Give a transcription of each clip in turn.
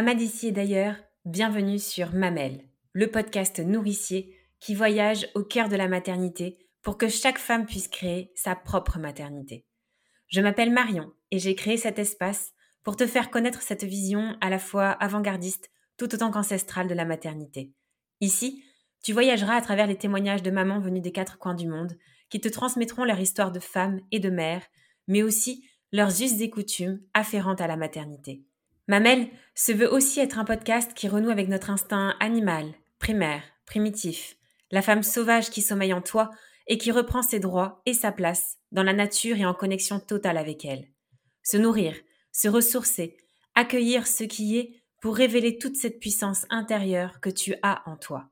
Maman d'ici et d'ailleurs, bienvenue sur Mamelle, le podcast nourricier qui voyage au cœur de la maternité pour que chaque femme puisse créer sa propre maternité. Je m'appelle Marion et j'ai créé cet espace pour te faire connaître cette vision à la fois avant-gardiste tout autant qu'ancestrale de la maternité. Ici, tu voyageras à travers les témoignages de mamans venues des quatre coins du monde qui te transmettront leur histoire de femmes et de mères, mais aussi leurs us et coutumes afférentes à la maternité. Mamelle se veut aussi être un podcast qui renoue avec notre instinct animal, primaire, primitif, la femme sauvage qui sommeille en toi et qui reprend ses droits et sa place dans la nature et en connexion totale avec elle. Se nourrir, se ressourcer, accueillir ce qui est pour révéler toute cette puissance intérieure que tu as en toi.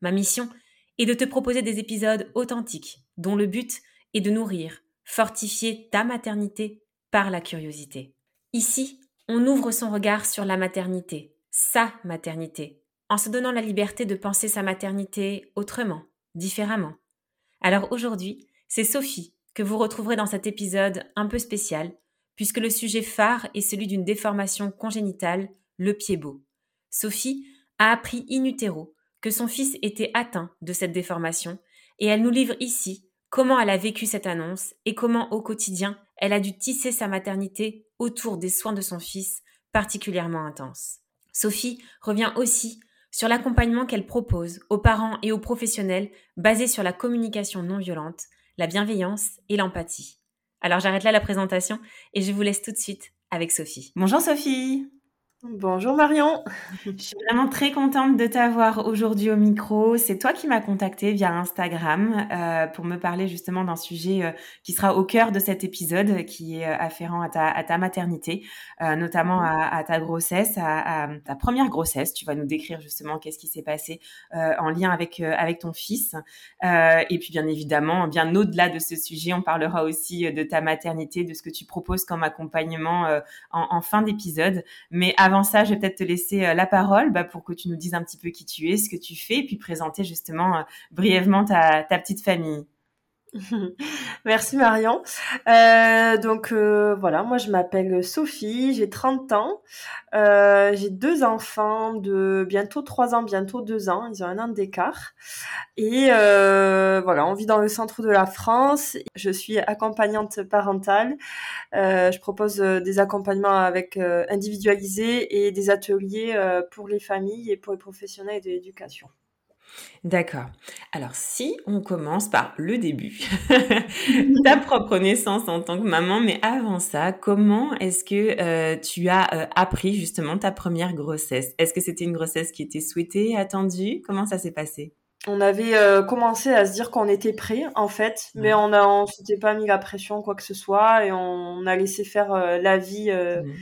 Ma mission est de te proposer des épisodes authentiques dont le but est de nourrir, fortifier ta maternité par la curiosité. Ici, on ouvre son regard sur la maternité, sa maternité, en se donnant la liberté de penser sa maternité autrement, différemment. Alors aujourd'hui, c'est Sophie que vous retrouverez dans cet épisode un peu spécial, puisque le sujet phare est celui d'une déformation congénitale, le pied beau. Sophie a appris in utero que son fils était atteint de cette déformation, et elle nous livre ici comment elle a vécu cette annonce et comment au quotidien elle a dû tisser sa maternité autour des soins de son fils particulièrement intenses. Sophie revient aussi sur l'accompagnement qu'elle propose aux parents et aux professionnels basé sur la communication non violente, la bienveillance et l'empathie. Alors j'arrête là la présentation et je vous laisse tout de suite avec Sophie. Bonjour Sophie Bonjour Marion. Je suis vraiment très contente de t'avoir aujourd'hui au micro. C'est toi qui m'as contacté via Instagram euh, pour me parler justement d'un sujet euh, qui sera au cœur de cet épisode, qui est euh, afférent à ta, à ta maternité, euh, notamment à, à, ta grossesse, à, à, ta première grossesse. Tu vas nous décrire justement qu'est-ce qui s'est passé euh, en lien avec avec ton fils. et puis bien évidemment, bien au-delà de ce sujet, on parlera aussi de ta maternité, de ce que tu proposes comme accompagnement en, en, fin d'épisode. Mais avant ça, je vais peut-être te laisser euh, la parole bah, pour que tu nous dises un petit peu qui tu es, ce que tu fais, et puis présenter justement euh, brièvement ta, ta petite famille. Merci Marion. Euh, donc euh, voilà, moi je m'appelle Sophie, j'ai 30 ans, euh, j'ai deux enfants de bientôt 3 ans, bientôt 2 ans, ils ont un an d'écart. Et voilà, on vit dans le centre de la France, je suis accompagnante parentale, je propose des accompagnements avec individualisés et des ateliers pour les familles et pour les professionnels de l'éducation. D'accord. Alors, si on commence par le début, ta propre naissance en tant que maman, mais avant ça, comment est-ce que euh, tu as euh, appris justement ta première grossesse? Est-ce que c'était une grossesse qui était souhaitée, attendue? Comment ça s'est passé? On avait euh, commencé à se dire qu'on était prêt en fait, mais on a on s'était pas mis la pression quoi que ce soit et on, a laissé faire la vie mmh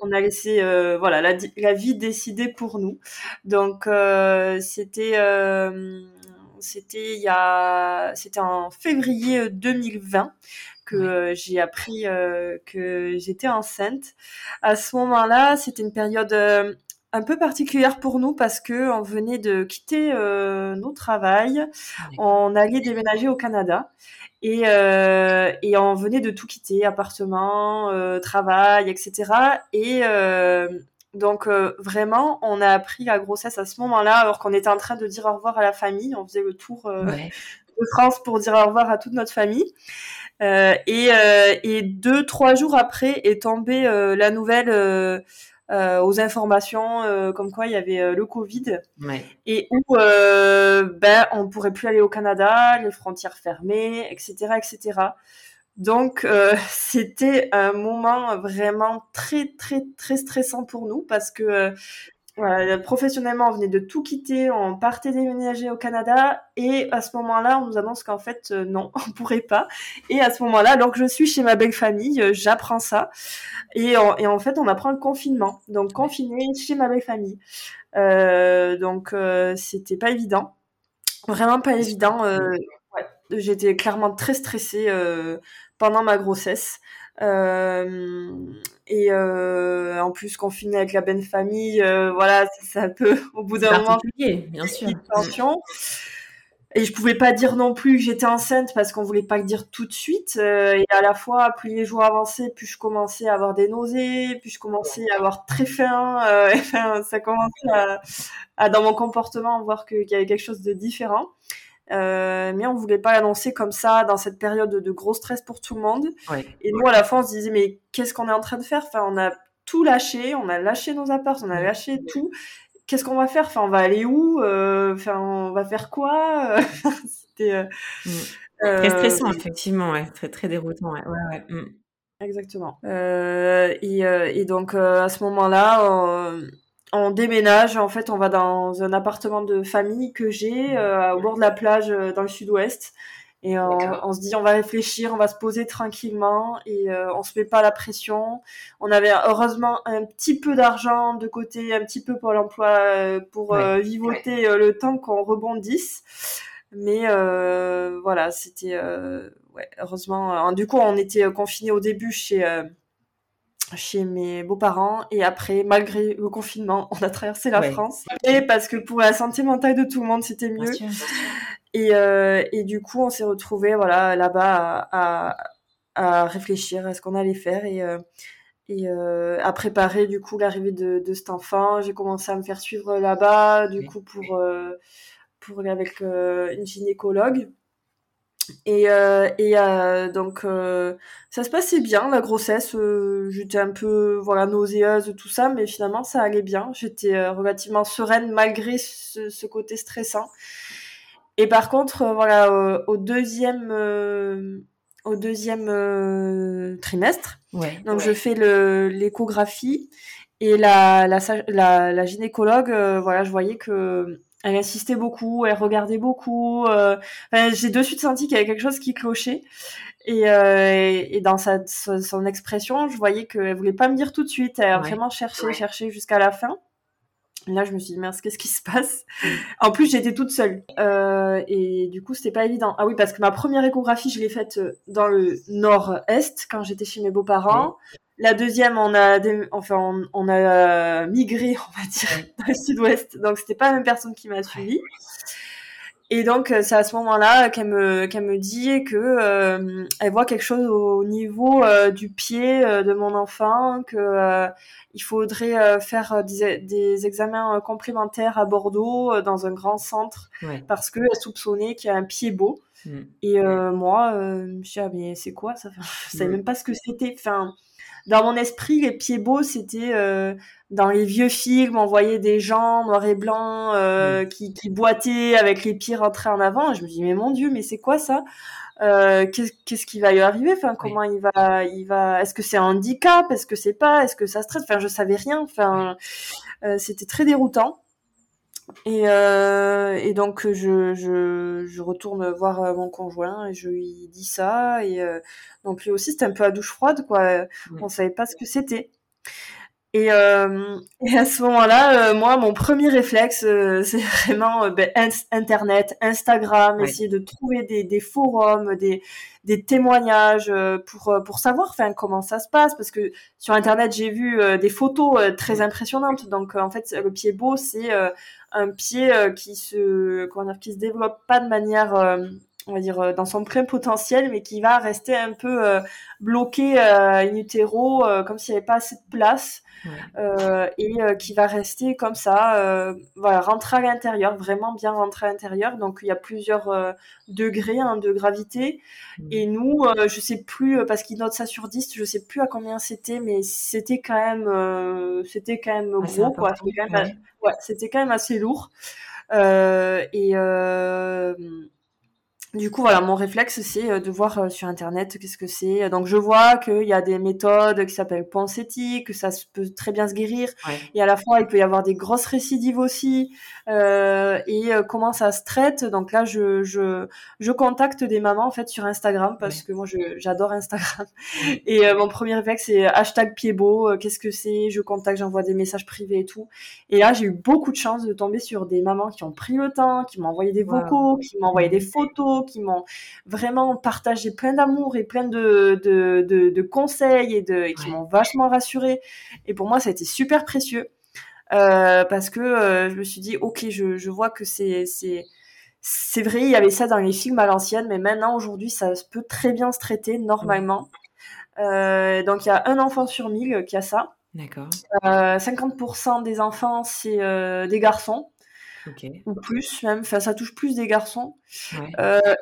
on a laissé euh, voilà la, la, vie décider pour nous. Donc euh, c'était euh, c'était il y a c'était en février 2020 que j'ai appris que j'étais enceinte. À ce moment-là, c'était une période un peu particulière pour nous parce que on venait de quitter nos travails, on allait déménager au Canada et, euh, et on venait de tout quitter, appartement, euh, travail, etc. Et euh, donc euh, vraiment, on a appris la grossesse à ce moment-là, alors qu'on était en train de dire au revoir à la famille. On faisait le tour euh, ouais. de France pour dire au revoir à toute notre famille. Euh, et, et deux, trois jours après est tombée la nouvelle euh, aux informations euh, comme quoi il y avait euh, le Covid ouais. et où euh, ben on pourrait plus aller au Canada, les frontières fermées, etc., etc. Donc c'était un moment vraiment très très très stressant pour nous parce que voilà, professionnellement, on venait de tout quitter, on partait déménager au Canada, et à ce moment-là, on nous annonce qu'en fait, euh, non, on pourrait pas. Et à ce moment-là, alors que je suis chez ma belle famille, euh, j'apprends ça, et, on, et, en fait, on apprend le confinement, donc confiné chez ma belle famille. Euh, donc, euh, c'était pas évident, vraiment pas évident. Ouais, J'étais clairement très stressée pendant ma grossesse. Euh, et euh, en plus confiné avec la belle famille, euh, voilà, c'est un peu au bout d'un moment bien sûr. Tension. et je pouvais pas dire non plus que j'étais enceinte parce qu'on voulait pas le dire tout de suite. Euh, et à la fois, plus les jours avançaient, plus je commençais à avoir des nausées, plus je commençais à avoir très faim. Euh, enfin, ça commençait à, à, dans mon comportement, voir qu'il y avait quelque chose de différent. Euh, mais on voulait pas l'annoncer comme ça dans cette période de, gros stress pour tout le monde. Et nous, à la fin, on se disait mais qu'est-ce qu'on est en train de faire? Enfin, on a tout lâché, on a lâché nos apparts, on a lâché tout qu'est-ce qu'on va faire? Enfin, on va aller où? Euh, Enfin, on va faire quoi? C'était euh, mm. très stressant, effectivement, ouais. très très déroutant, ouais, ouais, mm. Exactement. Et, et, donc à ce moment-là, on, déménage. En fait, on va dans un appartement de famille que j'ai au bord de la plage dans le sud-ouest. Et on, se dit, on va réfléchir, on va se poser tranquillement et euh, on se met pas la pression. On avait heureusement un petit peu d'argent de côté, un petit peu pour l'emploi, euh, pour euh, vivoter le temps qu'on rebondisse. Mais voilà, c'était ouais, heureusement. du coup, on était confinés au début chez chez mes beaux-parents et après, malgré le confinement, on a traversé la France. Et parce que pour la santé mentale de tout le monde, c'était mieux. Et, euh, et du coup, on s'est retrouvés voilà, là-bas à, à, réfléchir à ce qu'on allait faire et, euh, et euh, à préparer du coup l'arrivée de, de cet enfant. J'ai commencé à me faire suivre là-bas, du coup, pour, pour aller avec une gynécologue. Et, euh, et euh, donc euh, ça se passait bien la grossesse. J'étais un peu voilà nauséeuse tout ça, mais finalement ça allait bien. J'étais relativement sereine malgré ce, ce, côté stressant. Et par contre, voilà, au deuxième, au deuxième trimestre, donc je fais l'échographie et la, la, la, la gynécologue, voilà, je voyais que elle insistait beaucoup, elle regardait beaucoup. j'ai de suite senti qu'il y avait quelque chose qui clochait. Et, et dans sa, son expression, je voyais qu'elle voulait pas me dire tout de suite. Elle a vraiment cherché, cherché jusqu'à la fin. Là, je me suis dit, mince, qu'est-ce qui se passe? En plus, j'étais toute seule. Euh, et du coup, c'était pas évident. Ah oui, parce que ma première échographie, je l'ai faite euh, dans le nord-est, quand j'étais chez mes beaux-parents. La deuxième, on a, enfin, on, a euh, migré, on va dire, dans le sud-ouest. Donc, c'était pas la même personne qui m'a suivi. Et donc euh, c'est à ce moment-là qu'elle me qu'elle me dit que euh, elle voit quelque chose au niveau euh, du pied de mon enfant que il faudrait faire des, des, examens complémentaires à Bordeaux dans un grand centre parce que elle soupçonnait qu'il y a un pied beau. Mm. Et moi je me suis dit, ah, mais c'est quoi ça? Je savais même pas ce que c'était. Enfin dans mon esprit, les pieds beaux, c'était euh, dans les vieux films, on voyait des gens noirs et blancs euh, qui, qui boitaient avec les pieds rentrés en avant. Et je me dis, mais mon Dieu, mais c'est quoi ça? Euh, Qu'est-ce qui va lui arriver? Enfin, comment il va, il va Est-ce que c'est un handicap? Est-ce que c'est pas? Est-ce que ça stresse? Enfin, je savais rien. Enfin, euh, c'était très déroutant. Et, euh, et donc je, je, je, retourne voir euh, mon conjoint et je lui dis ça. Et euh, donc lui aussi c'était un peu à douche froide quoi. On savait pas ce que c'était. Et, euh, et, à ce moment-là, euh, moi, mon premier réflexe, euh, c'est vraiment ben, Internet, Instagram, essayer de trouver des, des forums, des, des témoignages pour pour savoir, enfin, comment ça se passe, parce que sur Internet, j'ai vu des photos très impressionnantes. Donc, en fait, le pied beau, c'est un pied qui se comment dire, qui se développe pas de manière on va dire dans son plein potentiel mais qui va rester un peu bloqué in utero comme s'il n'y avait pas assez de place euh, et euh, qui va rester comme ça, euh, voilà, rentrer à l'intérieur, vraiment bien rentrer à l'intérieur. Donc il y a plusieurs degrés hein, de gravité. Mmh. Et nous, je sais plus parce qu'il note ça sur 10, je sais plus à combien c'était, mais c'était quand même, c'était quand même gros, quoi. C'était quand, même assez lourd. et du coup, voilà, mon réflexe, c'est euh, de voir euh, sur Internet qu'est-ce que c'est. Donc, je vois qu'il y a des méthodes qui s'appellent pensée-éthique, que ça peut très bien se guérir. Et à la fois, il peut y avoir des grosses récidives aussi. Euh, et euh, comment ça se traite. Donc là, je, je, je contacte des mamans, en fait, sur Instagram, parce que moi, j'adore Instagram. Et mon premier réflexe, c'est hashtag pied beau. qu'est-ce que c'est? Je contacte, j'envoie des messages privés et tout. Et là, j'ai eu beaucoup de chance de tomber sur des mamans qui ont pris le temps, qui m'ont envoyé des vocaux, qui m'ont envoyé des photos, qui m'ont vraiment partagé plein d'amour et plein de, de, de, conseils et, de, qui m'ont vachement rassuré. Et pour moi, ça a été super précieux euh, parce que euh, je me suis dit, ok, je, je vois que c'est c'est c'est vrai, il y avait ça dans les films à l'ancienne, mais maintenant, aujourd'hui, ça peut très bien se traiter normalement. Euh, donc, il y a un enfant sur mille qui a ça. D'accord. 50% des enfants, c'est des garçons. Ou plus, même. Enfin, ça touche plus des garçons.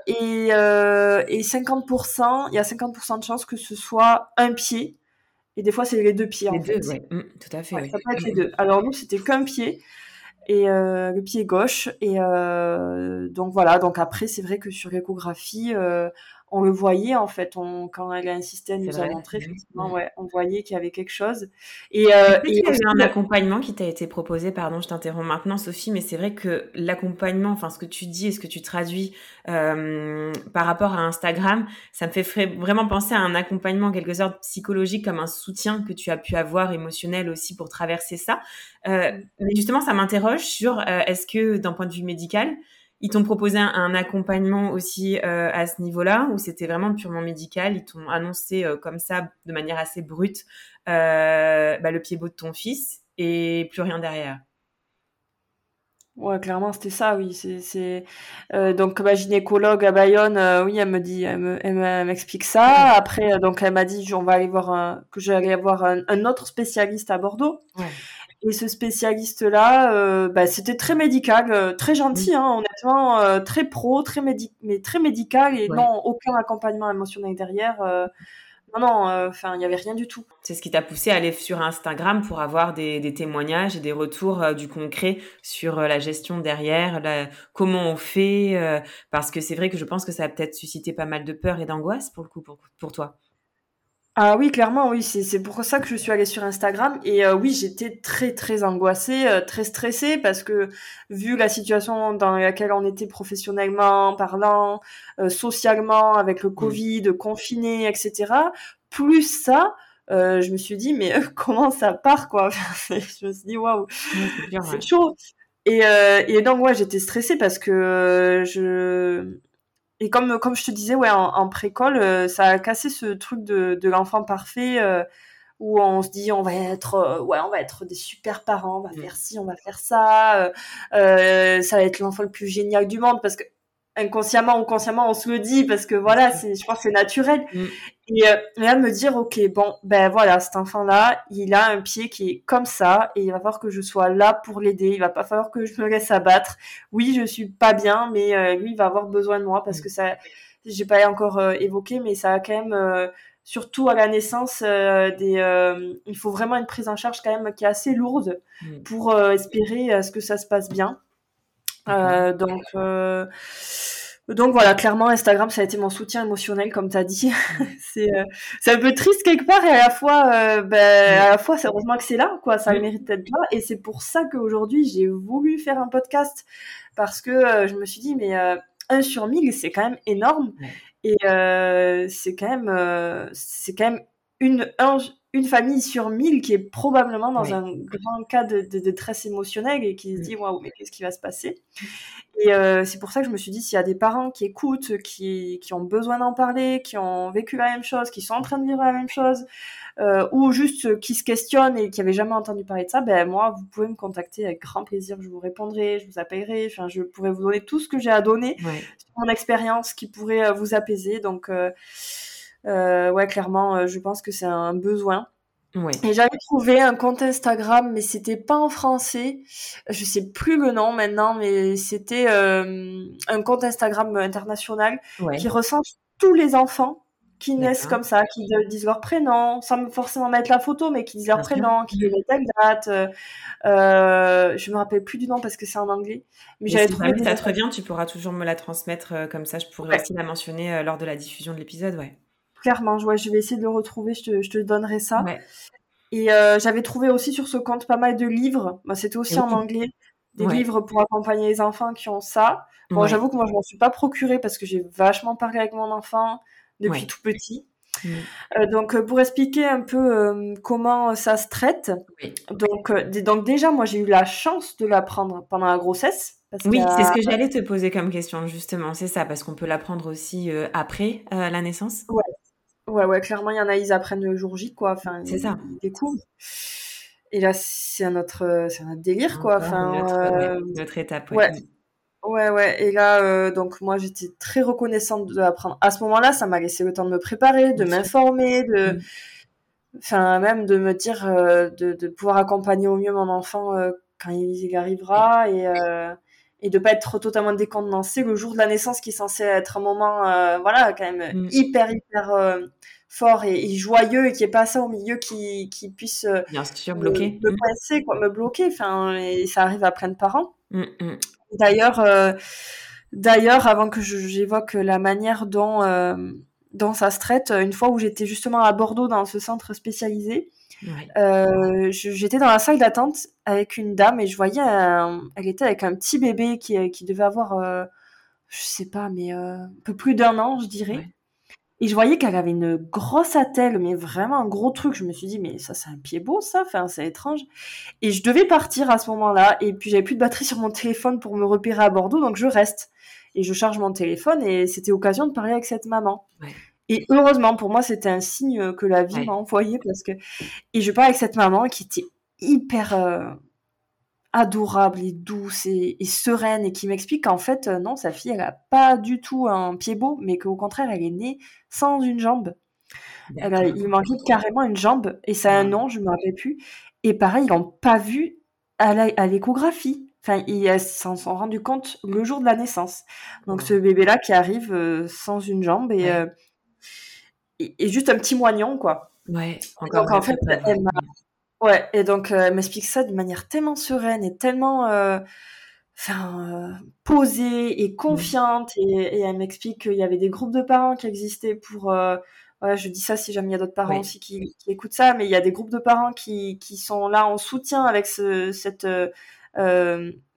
et, et 50%, il y a 50% de chances que ce soit un pied et des fois, c'est les deux pieds. Les en deux, fait. Mmh, tout à fait. ça peut être les deux. Alors nous, c'était qu'un pied et euh, le pied gauche. Et euh, donc voilà. Donc après, c'est vrai que sur l'échographie, euh, on le voyait en fait. On, quand elle a insisté à nous a montré, effectivement, ouais, on voyait qu'il y avait quelque chose. Et, euh, et il y a un accompagnement qui t'a été proposé? Pardon, je t'interromps maintenant, Sophie, mais c'est vrai que l'accompagnement, enfin ce que tu dis et ce que tu traduis euh, par rapport à Instagram, ça me fait vraiment penser à un accompagnement en quelque sorte psychologique, comme un soutien que tu as pu avoir émotionnel aussi pour traverser ça. Euh, mais justement, ça m'interroge sur euh, est-ce que d'un point de vue médical, ils t'ont proposé un, accompagnement aussi euh, à ce niveau-là ou c'était vraiment purement médical? Ils t'ont annoncé euh, comme ça, de manière assez brute, euh, bah, le pied beau de ton fils et plus rien derrière? Ouais, clairement, c'était ça, oui. C'est, donc ma gynécologue à Bayonne, oui, elle me dit, elle, m'explique ça. Après, donc elle m'a dit, on va aller voir que j'allais avoir un, un, autre spécialiste à Bordeaux. Ouais. Et ce spécialiste-là, euh, bah, c'était très médical, euh, très gentil, hein, honnêtement, euh, très pro, très médi mais très médical et non aucun accompagnement émotionnel derrière. non, non, enfin, il n'y avait rien du tout. C'est ce qui t'a poussé à aller sur Instagram pour avoir des, des témoignages et des retours du concret sur la gestion derrière, la, comment on fait, parce que c'est vrai que je pense que ça a peut-être suscité pas mal de peur et d'angoisse pour le coup, pour, pour toi. Ah oui, clairement, oui, c'est pour ça que je suis allée sur Instagram. Et euh, oui, j'étais très, très angoissée, euh, très stressée, parce que vu la situation dans laquelle on était professionnellement parlant, euh, socialement, avec le Covid, confiné, etc., plus ça, je me suis dit, mais comment ça part, quoi? Je me suis dit, waouh, c'est chaud. Et, et donc, ouais, j'étais stressée parce que je et comme, comme je te disais, ouais, en, en précole, euh, ça a cassé ce truc de, de l'enfant parfait euh, où on se dit on va être, euh, ouais, on va être des super parents, on va mm. faire ci, on va faire ça, ça va être l'enfant le plus génial du monde parce que inconsciemment ou consciemment on se le dit parce que voilà c'est je crois que c'est naturel mm. et, euh, là me dire ok bon ben voilà cet enfant là il a un pied qui est comme ça et il va falloir que je sois là pour l'aider il va pas falloir que je me laisse abattre oui je suis pas bien mais euh, lui il va avoir besoin de moi parce mm. que ça j'ai pas encore euh, évoqué mais ça a quand même surtout à la naissance des il faut vraiment une prise en charge quand même qui est assez lourde mm. pour espérer à ce que ça se passe bien euh, donc, euh, donc voilà, clairement, Instagram, ça a été mon soutien émotionnel, comme tu as dit. c'est euh, un peu triste quelque part et à la fois, euh, ben, à la fois, c'est heureusement que c'est là, quoi. Ça le mérite d'être là. Et c'est pour ça qu'aujourd'hui, j'ai voulu faire un podcast parce que euh, je me suis dit, mais 1 sur 1000, c'est quand même énorme. Et c'est quand même, c'est quand même une, un, une famille sur mille qui est probablement dans un grand cas de, de, détresse émotionnelle et qui se dit waouh mais qu'est-ce qui va se passer? Et euh, c'est pour ça que je me suis dit s'il y a des parents qui écoutent qui, qui ont besoin d'en parler qui ont vécu la même chose qui sont en train de vivre la même chose euh, ou juste qui se questionnent et qui n'avaient jamais entendu parler de ça ben moi vous pouvez me contacter avec grand plaisir. Je vous répondrai je vous appellerai. Enfin je pourrais vous donner tout ce que j'ai à donner mon expérience qui pourrait euh, vous apaiser. Donc euh, ouais, clairement, euh, je pense que c'est un besoin. Et j'avais trouvé un compte Instagram, mais c'était pas en français. Je sais plus le nom maintenant, mais c'était euh, un compte Instagram international qui recense tous les enfants qui naissent comme ça, qui disent leur prénom, sans forcément mettre la photo, mais qui disent leur prénom, qui disent telle date. Euh, je me rappelle plus du nom parce que c'est en anglais. Mais j'avais trouvé. Si ça te revient, tu pourras toujours me la transmettre euh, comme ça. Je pourrais aussi la mentionner lors de la diffusion de l'épisode, ouais. Clairement, ouais, je vais essayer de le retrouver, je te, je te donnerai ça. Et euh, j'avais trouvé aussi sur ce compte pas mal de livres. Bah, C'était aussi en anglais. Des livres pour accompagner les enfants qui ont ça. Bon, j'avoue que moi, je m'en suis pas procuré parce que j'ai vachement parlé avec mon enfant depuis tout petit. Mm. Euh, donc, euh, pour expliquer un peu euh, comment ça se traite, donc, donc déjà, moi, j'ai eu la chance de l'apprendre pendant la grossesse. oui, c'est ce que j'allais te poser comme question, justement, c'est ça, parce qu'on peut l'apprendre aussi après la naissance? Ouais, Ouais, ouais, clairement, il y en a, ils apprennent le jour J, quoi. Enfin, c'est ça. Ils découvrent. Et là, c'est un autre, c'est un délire, quoi. Enfin, notre, euh... notre étape. Ouais. Ouais, ouais. Et là, euh, donc moi, j'étais très reconnaissante d'apprendre. À ce moment-là, ça m'a laissé le temps de me préparer, de m'informer, de, mm. enfin même de me dire, euh, de, de, pouvoir accompagner au mieux mon enfant euh, quand il y arrivera et et de pas être totalement décontenancé le jour de la naissance qui est censé être un moment, voilà, quand même mm. hyper hyper fort et, joyeux et qui est pas ça au milieu qui qui puisse bien sûr bloquer me, me, quoi, me bloquer. Enfin, et ça arrive à plein de parents. Mm, D'ailleurs, euh, d'ailleurs, avant que j'évoque la manière dont euh, dont ça se traite, une fois où j'étais justement à Bordeaux dans ce centre spécialisé, euh, j'étais dans la salle d'attente avec une dame et je voyais, elle était avec un petit bébé qui, qui devait avoir, je sais pas, mais un peu plus d'un an, je dirais. Et je voyais qu'elle avait une grosse attelle, mais vraiment un gros truc. Je me suis dit, mais ça, c'est un pied beau, ça. Enfin, c'est étrange. Et je devais partir à ce moment-là. Et puis, j'avais plus de batterie sur mon téléphone pour me repérer à Bordeaux. Donc, je reste. Et je charge mon téléphone. Et c'était occasion de parler avec cette maman. Et heureusement, pour moi, c'était un signe que la vie m'a envoyé parce que, et je parlais avec cette maman qui était hyper, euh, adorable et douce et, sereine et qui m'explique qu'en fait, euh, non, sa fille, elle a pas du tout un pied beau, mais qu'au contraire, elle est née sans une jambe. Elle il manquait carrément une jambe et ça a un nom, je me rappelle plus. Et pareil, ils l'ont pas vu à l'échographie. Enfin, ils s'en sont rendus compte le jour de la naissance. Donc, ce bébé-là qui arrive euh, sans une jambe euh, et, et, juste un petit moignon, quoi. Ouais, encore Donc, en fait, elle Ouais, et donc euh, elle m'explique ça de manière tellement sereine et tellement euh, enfin, euh, posée et confiante. Et, elle m'explique qu'il y avait des groupes de parents qui existaient pour. ouais, je dis ça si jamais il y a d'autres parents aussi qui, qui, écoutent ça, mais il y a des groupes de parents qui, qui sont là en soutien avec ce, cette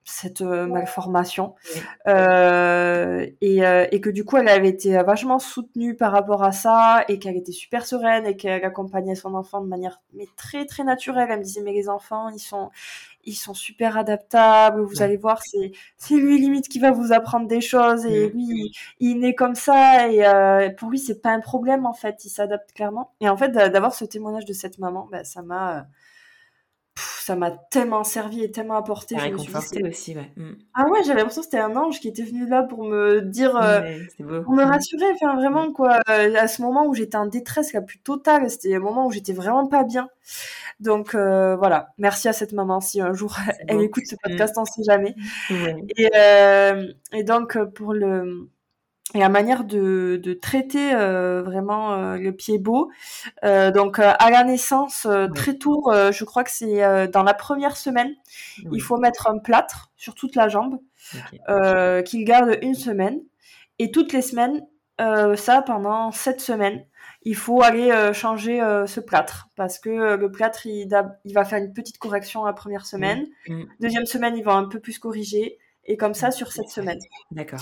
cette euh, malformation. Euh, et, euh, et, que du coup elle avait été vachement soutenue par rapport à ça et qu'elle était super sereine et qu'elle accompagnait son enfant de manière mais très très naturelle. Elle me disait mais les enfants ils sont ils sont super adaptables. Vous allez voir c'est c'est lui limite qui va vous apprendre des choses. Et lui il, est comme ça. Et euh, pour lui c'est pas un problème en fait. Il s'adapte clairement. Et en fait d'avoir ce témoignage de cette maman bah, ça m'a ça m'a tellement servi et tellement apporté. Réconforté aussi, ouais. Mm. Ah ouais, j'avais l'impression que c'était un ange qui était venu là pour me dire, euh, pour me mm. rassurer, enfin vraiment quoi. Euh, à ce moment où j'étais en détresse la plus totale, c'était un moment où j'étais vraiment pas bien. Donc euh, voilà, merci à cette maman si un jour elle écoute ce podcast, on sait jamais. Et, et donc pour le et la manière de, de traiter euh, vraiment euh, le pied beau. Euh, donc à la naissance, très tôt, je crois que c'est dans la première semaine, il faut mettre un plâtre sur toute la jambe qu'il garde une semaine. Et toutes les semaines, ça pendant sept semaines, il faut aller changer ce plâtre parce que le plâtre, il, il, va faire une petite correction la première semaine. Mm. Deuxième semaine, il va un peu plus corriger. Et comme ça sur cette semaine. D'accord.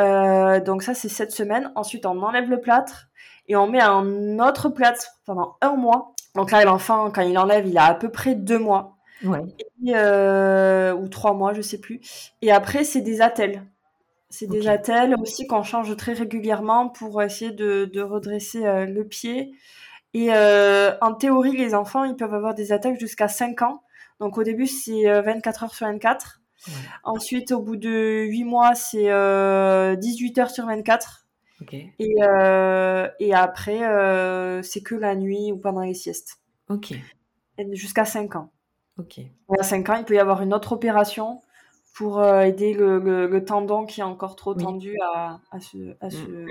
Euh, donc ça, c'est cette semaine. Ensuite, on enlève le plâtre et on met un autre plâtre pendant un mois. Donc là, l'enfant, quand il enlève, il a à peu près deux mois. Ouais. Euh, ou trois mois, je sais plus. Et après, c'est des attelles. C'est des attelles aussi qu'on change très régulièrement pour essayer de, de redresser euh, le pied. Et en théorie, les enfants, ils peuvent avoir des attelles jusqu'à 5 ans. Donc au début, c'est 24 heures sur 24. Ensuite, au bout de 8 mois, c'est 18 euh, heures sur 24. Et, euh, et après, euh, c'est que la nuit ou pendant les siestes. Ok. Jusqu'à 5 ans. Ok. à 5 ans, il peut y avoir une autre opération pour aider le, le, tendon qui est encore trop tendu à, à, se, à mm.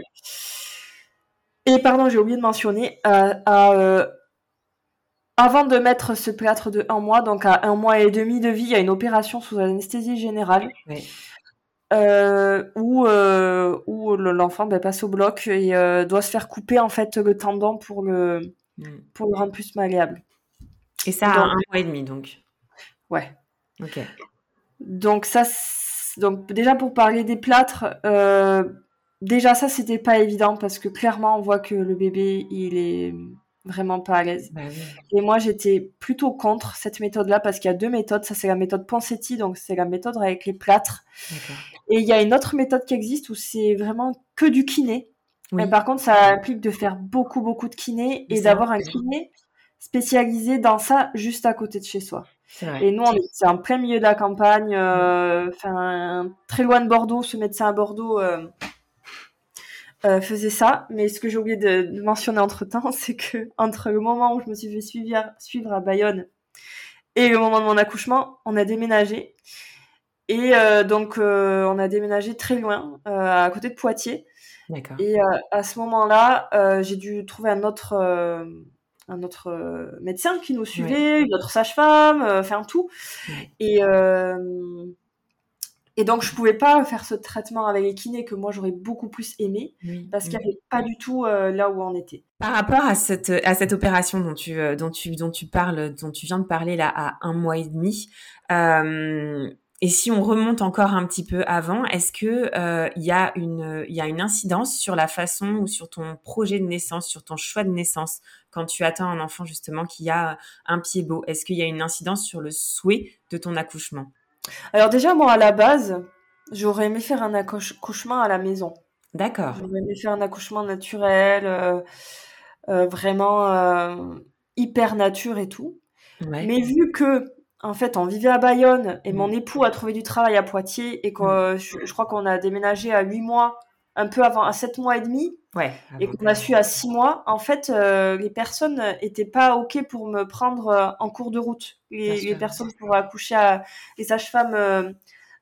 Et pardon, j'ai oublié de mentionner, à avant de mettre ce plâtre de un mois, donc à un mois et demi de vie, il y a une opération sous anesthésie générale. Euh, où, euh, où l'enfant ben, passe au bloc et euh, doit se faire couper en fait le tendon pour le, mm. pour le rendre plus malléable. Et ça à un mois et demi donc. Ouais. Ok. Donc ça, donc déjà pour parler des plâtres, déjà ça c'était pas évident parce que clairement on voit que le bébé il est vraiment pas à l'aise. Bah et moi, j'étais plutôt contre cette méthode-là parce qu'il y a deux méthodes. Ça, c'est la méthode Ponseti, donc c'est la méthode avec les plâtres. Et il y a une autre méthode qui existe où c'est vraiment que du kiné. Mais par contre, ça implique de faire beaucoup, beaucoup de kiné et d'avoir un kiné spécialisé dans ça juste à côté de chez soi. Et nous, on était en plein milieu de la campagne, enfin très loin de Bordeaux. Ce médecin à Bordeaux faisait ça. Mais ce que j'ai oublié de, mentionner entre temps, c'est que entre le moment où je me suis fait suivre, suivre à Bayonne et le moment de mon accouchement, on a déménagé. Et euh, donc, euh, on a déménagé très loin, euh, à côté de Poitiers. D'accord. Et à ce moment-là, j'ai dû trouver un autre, un autre médecin qui nous suivait, une autre sage-femme, enfin tout. Et et donc, je pouvais pas faire ce traitement avec les kinés que moi j'aurais beaucoup plus aimé parce qu'il n'y avait pas du tout là où on était. Par rapport à cette, à cette opération dont tu, dont, tu, dont tu parles, dont tu viens de parler là à un mois et demi, et si on remonte encore un petit peu avant, est-ce que euh, il y a une il y a une incidence sur la façon ou sur ton projet de naissance, sur ton choix de naissance quand tu attends un enfant justement qui a un pied beau? Est-ce qu'il y a une incidence sur le souhait de ton accouchement? Alors déjà moi à la base, j'aurais aimé faire un accouchement à la maison. D'accord. J'aurais aimé faire un accouchement naturel, euh, euh, vraiment hyper nature et tout. Mais vu que en fait, on vivait à Bayonne et mon mm. époux a trouvé du travail à Poitiers et que mm. je, crois qu'on a déménagé à 8 mois, un peu avant, à 7 mois et demi. Ouais. Et qu'on a su à 6 mois. En fait, euh, les personnes étaient pas OK pour me prendre euh, en cours de route. Les, personnes pour accoucher à, les sages-femmes, euh,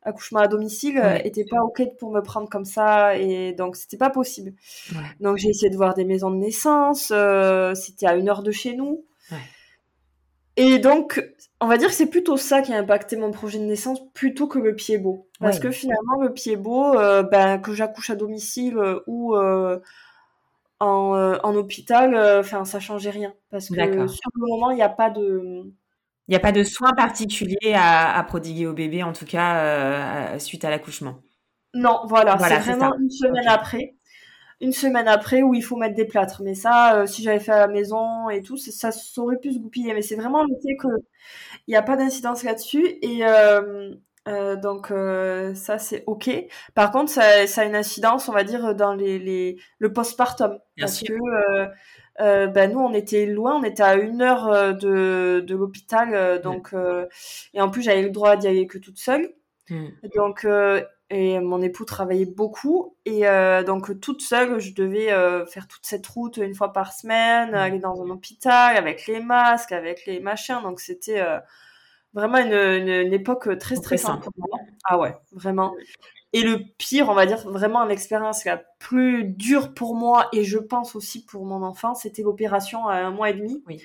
accouchement à domicile, étaient pas OK pour me prendre comme ça. Et donc, c'était pas possible. Donc, j'ai essayé de voir des maisons de naissance. c'était à une heure de chez nous. Et donc, on va dire que c'est plutôt ça qui a impacté mon projet de naissance plutôt que le pied beau. Parce que finalement, le pied beau, euh, ben, que j'accouche à domicile euh, ou euh, en, hôpital, enfin, ça changeait rien. Parce que sur le moment, il n'y a pas de. Il n'y a pas de soins particuliers à, prodiguer au bébé, en tout cas, suite à l'accouchement. Non, voilà, c'est vraiment une semaine après une semaine après où il faut mettre des plâtres. Mais ça, euh, si j'avais fait à la maison et tout, ça, ça aurait pu se goupiller. Mais c'est vraiment le fait qu'il n'y a pas d'incidence là-dessus. Et euh, euh, donc ça, c'est OK. Par contre, ça, a une incidence, on va dire, dans les, les le postpartum. parce que ben, nous, on était loin, on était à une heure de, de l'hôpital. donc, et en plus, j'avais le droit d'y aller que toute seule. Mmh. Donc, et mon époux travaillait beaucoup. Et euh, donc toute seule je devais euh, faire toute cette route une fois par semaine aller dans un hôpital avec les masques avec les machins. Donc c'était euh, vraiment une, une, époque très stressante pour moi. Ah ouais vraiment. Et le pire on va dire vraiment l'expérience la plus dure pour moi et je pense aussi pour mon enfant c'était l'opération à un mois et demi. Oui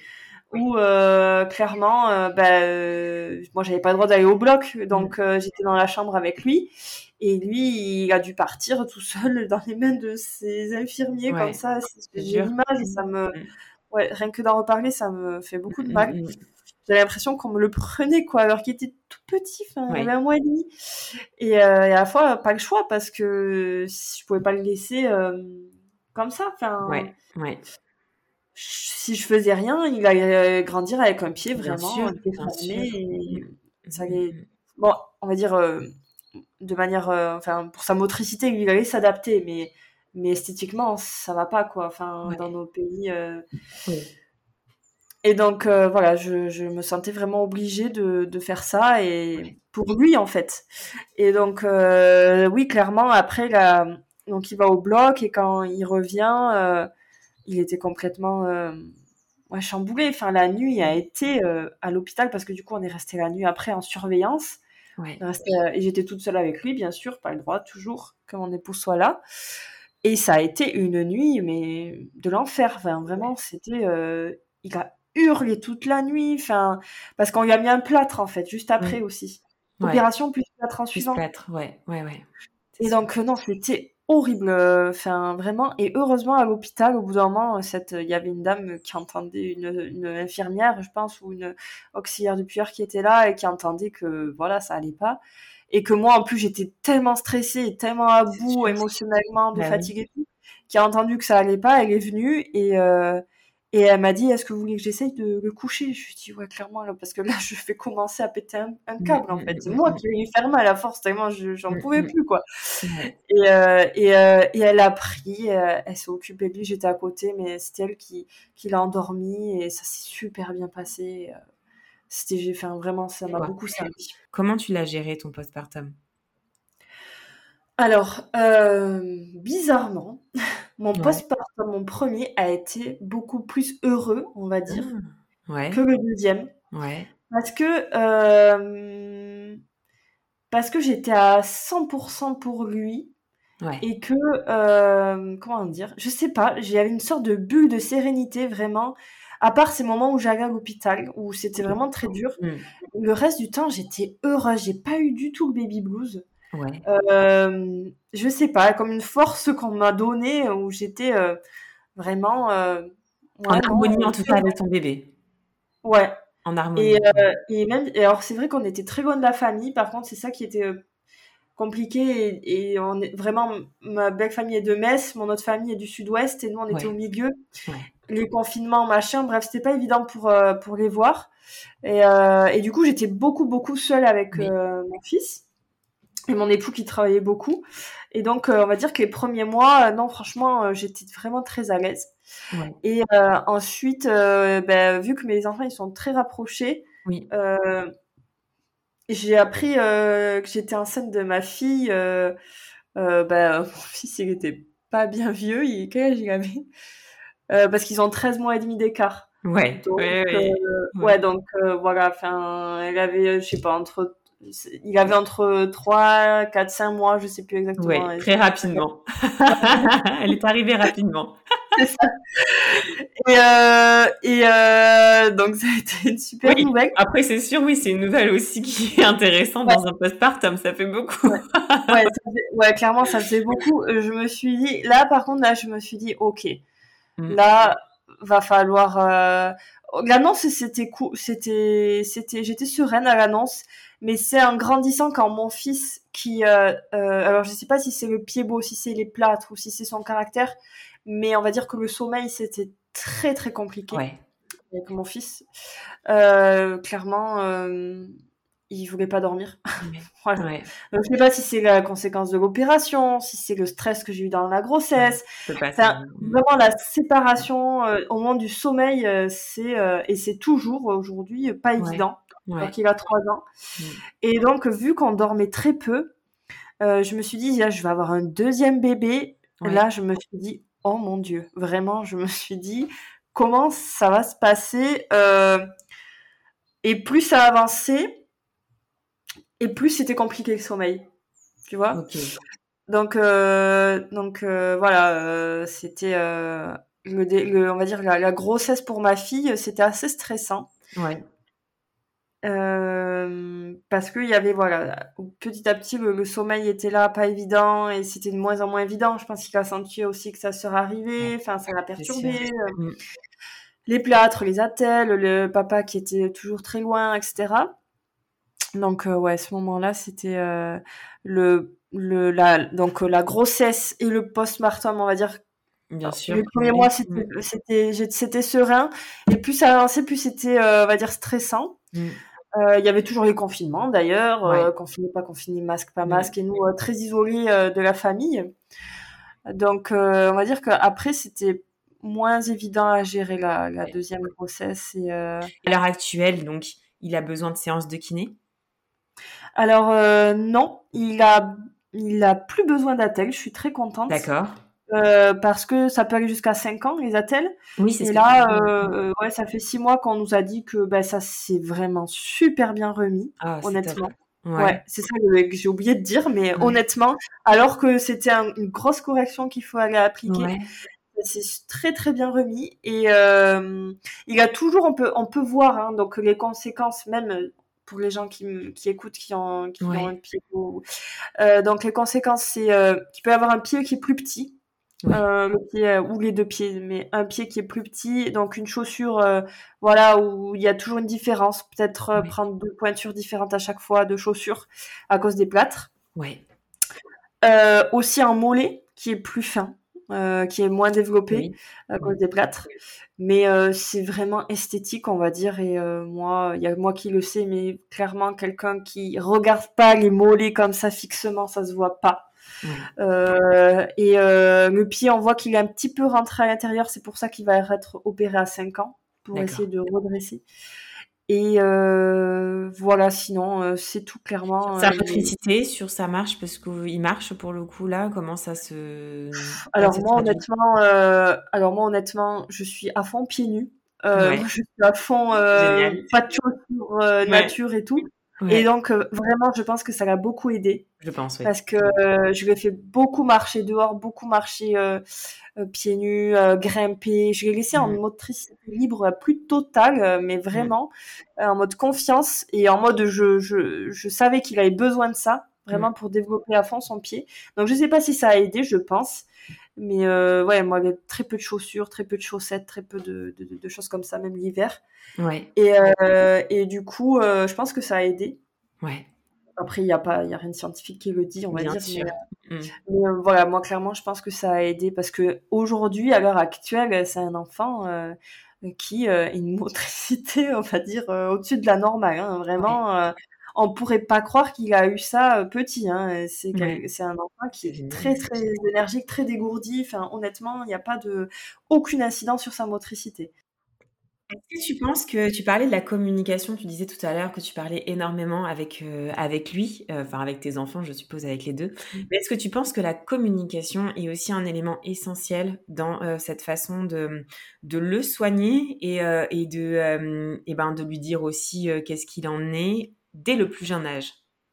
où euh, clairement, euh, bah, euh, moi j'avais pas le droit d'aller au bloc, donc mm. j'étais dans la chambre avec lui, et lui il a dû partir tout seul dans les mains de ses infirmiers comme ça. J'ai l'image et ça me, mm. ouais, rien que d'en reparler, ça me fait beaucoup de mm, mal. J'avais l'impression qu'on me le prenait quoi, alors qu'il était tout petit, enfin, il avait un mois et demi, et, et, à la fois pas le choix parce que je pouvais pas le laisser comme ça, enfin. Ouais, ouais si je faisais rien, il allait grandir avec un pied vraiment déformé. Et ça allait... Bon, on va dire euh, de manière, euh, enfin, pour sa motricité, il allait s'adapter, mais mais esthétiquement, ça va pas quoi. Enfin, dans nos pays. Euh. Et donc voilà, je, je, me sentais vraiment obligée de, de, faire ça et pour lui en fait. Et donc oui, clairement après là, donc il va au bloc et quand il revient il était complètement euh, chamboulé. Enfin, la nuit a été euh, à l'hôpital parce que du coup, on est resté la nuit après en surveillance. Euh, et j'étais toute seule avec lui, bien sûr, pas le droit toujours que mon épouse soit là. Et ça a été une nuit, mais de l'enfer. Enfin, vraiment, c'était. il a hurlé toute la nuit, enfin, parce qu'on lui a mis un plâtre en fait, juste après aussi. Opération plus plâtre en suivant. plâtre, ouais, ouais, ouais. Et donc, non, c'était horrible, euh, enfin vraiment. Et heureusement à l'hôpital, au bout d'un moment, cette, il y avait une dame qui entendait une, infirmière, je pense, ou une auxiliaire de puère qui était là et qui entendait que voilà, ça allait pas. Et que moi, en plus, j'étais tellement stressée, tellement à bout émotionnellement, de bah fatigue et tout, qui a entendu que ça allait pas. Elle est venue et euh, et elle m'a dit, est-ce que vous voulez que j'essaye de le coucher? Je lui ai dit, ouais, clairement, là, parce que là, je vais commencer à péter un, câble, en fait. C'est moi qui vais lui faire mal à force, tellement j'en pouvais plus, quoi. Et, euh, et, euh, et, elle a pris, euh, elle s'est occupée de lui, j'étais à côté, mais c'était elle qui, qui l'a endormi, et ça s'est super bien passé. c'était, j'ai fait vraiment, ça m'a beaucoup servi. Comment tu l'as géré ton postpartum? Alors, bizarrement, mon postpartum, mon premier, a été beaucoup plus heureux, on va dire, ah, que le deuxième. Ouais. Parce que, euh, parce que j'étais à 100% pour lui. Et que, euh, comment dire, je sais pas, j'avais une sorte de bulle de sérénité vraiment. À part ces moments où j'allais à l'hôpital, où c'était vraiment très dur, mm. le reste du temps, j'étais heureuse. J'ai pas eu du tout le baby blues. Ouais. Euh, je sais pas, comme une force qu'on m'a donnée, où j'étais euh, vraiment. en harmonie, en tout cas, avec ton bébé. Ouais. En harmonie. Et, et même, et alors c'est vrai qu'on était très loin de la famille, par contre, c'est ça qui était compliqué et, on est vraiment ma belle famille est de Metz, mon autre famille est du Sud-Ouest et nous on était au milieu. Les confinements, machin, bref, c'était pas évident pour euh, pour les voir. Et, euh, et du coup, j'étais beaucoup beaucoup seule avec euh, mon fils et mon époux qui travaillait beaucoup. Et donc, on va dire que les premiers mois, non, franchement, j'étais vraiment très à l'aise. Et ensuite, ben, vu que mes enfants ils sont très rapprochés, oui j'ai appris euh, que j'étais enceinte de ma fille. Euh, euh, bah, mon fils, il était pas bien vieux. Il, quel âge il avait? Euh, Parce qu'ils ont 13 mois et demi d'écart. Ouais. Donc, ouais, ouais. ouais, donc voilà. Enfin, elle avait, je sais pas, entre il avait entre 3, 4, 5 mois, je sais plus exactement. Ouais, très rapidement. Elle est arrivée rapidement. C'est ça. Et, euh, et euh, donc ça a été une super nouvelle. Après c'est sûr, oui, c'est une nouvelle aussi qui est intéressante dans un postpartum, ça fait beaucoup. ouais, ouais, clairement ça faisait beaucoup. Je me suis dit, là par contre, là je me suis dit, ok, mm. là va falloir. Euh... L'annonce c'était cool, c'était, c'était, j'étais sereine à l'annonce mais c'est en grandissant quand mon fils qui euh, euh, alors je sais pas si c'est le pied beau si c'est les plâtres ou si c'est son caractère mais on va dire que le sommeil c'était très très compliqué avec mon fils. Euh, clairement euh, il voulait pas dormir voilà. ouais. Donc, je sais pas si c'est la conséquence de l'opération si c'est le stress que j'ai eu dans la grossesse enfin, vraiment la séparation euh, au moment du sommeil euh, c'est et c'est toujours aujourd'hui pas évident ouais. qu'il a trois ans. Mm. Et donc, vu qu'on dormait très peu, euh, je me suis dit, je vais avoir un deuxième bébé. Là, je me suis dit, oh mon Dieu, vraiment, je me suis dit, comment ça va se passer euh, Et plus ça avançait, et plus c'était compliqué le sommeil. Tu vois Donc, euh, donc voilà, c'était, le, on va dire, la, la, grossesse pour ma fille, c'était assez stressant. Ouais. Euh, parce qu'il y avait, voilà, petit à petit, le, sommeil était là, pas évident, et c'était de moins en moins évident. Je pense qu'il a senti aussi que ça serait arrivé, enfin, ça l'a perturbé. Euh, mm. Les plâtres, les attelles, le papa qui était toujours très loin, etc. Donc, euh, ouais, ce moment-là, c'était le, le, la, donc, la grossesse et le post-mortem, on va dire, Bien sûr. Les premiers mois, mm. c'était, c'était, serein. Et plus ça avançait, plus c'était, on va dire, stressant. Mm. Euh, il y avait toujours les confinements d'ailleurs, euh, confiné, pas confiné, masque, pas masque, et nous euh, très isolés de la famille. Donc on va dire qu'après c'était moins évident à gérer la, deuxième grossesse. Et, À l'heure actuelle, donc, il a besoin de séances de kiné? Alors non, il a, il a plus besoin d'attel. Je suis très contente. D'accord. Euh, parce que ça peut aller jusqu'à 5 ans, les attelles. Oui, c'est Et là, euh, ouais, ça fait 6 mois qu'on nous a dit que bah, ça s'est vraiment super bien remis, ah, honnêtement. Ouais, c'est ça que j'ai oublié de dire, mais honnêtement, alors que c'était une grosse correction qu'il faut aller appliquer, c'est très très bien remis. Et euh, il a toujours, on peut, on peut voir, hein, donc les conséquences même pour les gens qui, qui écoutent, qui ont, qui ont un pied. Euh, donc les conséquences, c'est euh, qu'il peut avoir un pied qui est plus petit. Euh, le pied ou les deux pieds, mais un pied qui est plus petit, donc une chaussure, voilà, où il y a toujours une différence. Peut-être prendre deux pointures différentes à chaque fois de chaussures à cause des plâtres. Ouais. aussi un mollet qui est plus fin, qui est moins développé à cause des plâtres. Mais c'est vraiment esthétique, on va dire. Et moi, il y a moi qui le sais, mais clairement, quelqu'un qui regarde pas les mollets comme ça fixement, ça se voit pas. Euh, et euh, le pied, on voit qu'il est un petit peu rentré à l'intérieur. C'est pour ça qu'il va être opéré à 5 ans pour essayer de redresser. Et euh, voilà, sinon, euh, c'est tout clairement. Sa motricité sur sa marche, parce qu'il marche pour le coup là, comment ça se. Alors, moi, honnêtement, alors moi, honnêtement, je suis à fond pieds nus. Je suis à fond pas de chaussures nature et tout. Et donc, vraiment, je pense que ça l'a beaucoup aidé. Je pense, oui. Parce que je lui ai fait beaucoup marcher dehors, beaucoup marcher pieds nus, grimper. Je l'ai laissé en mmh. motricité libre plus totale, mais vraiment en mode confiance et en mode je, je, je savais qu'il avait besoin de ça, vraiment mmh. pour développer à fond son pied. Donc, je sais pas si ça a aidé, je pense. Mais ouais, moi, avait très peu de chaussures, très peu de chaussettes, très peu de, de, de choses comme ça, même l'hiver. Ouais. Et, euh, et du coup, euh, je pense que ça a aidé. Ouais. Après, il n'y a, pas, y a rien de scientifique qui le dit, on va Bien dire. Sûr. Mais, mmh. euh, voilà, moi, clairement, je pense que ça a aidé parce que aujourd'hui, à l'heure actuelle, c'est un enfant euh, qui a une motricité, on va dire, au-dessus de la normale. Hein, vraiment, on pourrait pas croire qu'il a eu ça petit. Hein. C'est c'est un enfant qui est très, très énergique, très dégourdi. Enfin, honnêtement, il n'y a pas de aucune incidence sur sa motricité. Est-ce que tu penses que tu parlais de la communication, tu disais tout à l'heure que tu parlais énormément avec, euh, avec lui, euh, enfin avec tes enfants, je suppose, avec les deux. Mmh. Mais est-ce que tu penses que la communication est aussi un élément essentiel dans euh, cette façon de, de le soigner et, et de, et ben, de lui dire aussi qu'est-ce qu'il en est dès le plus jeune âge.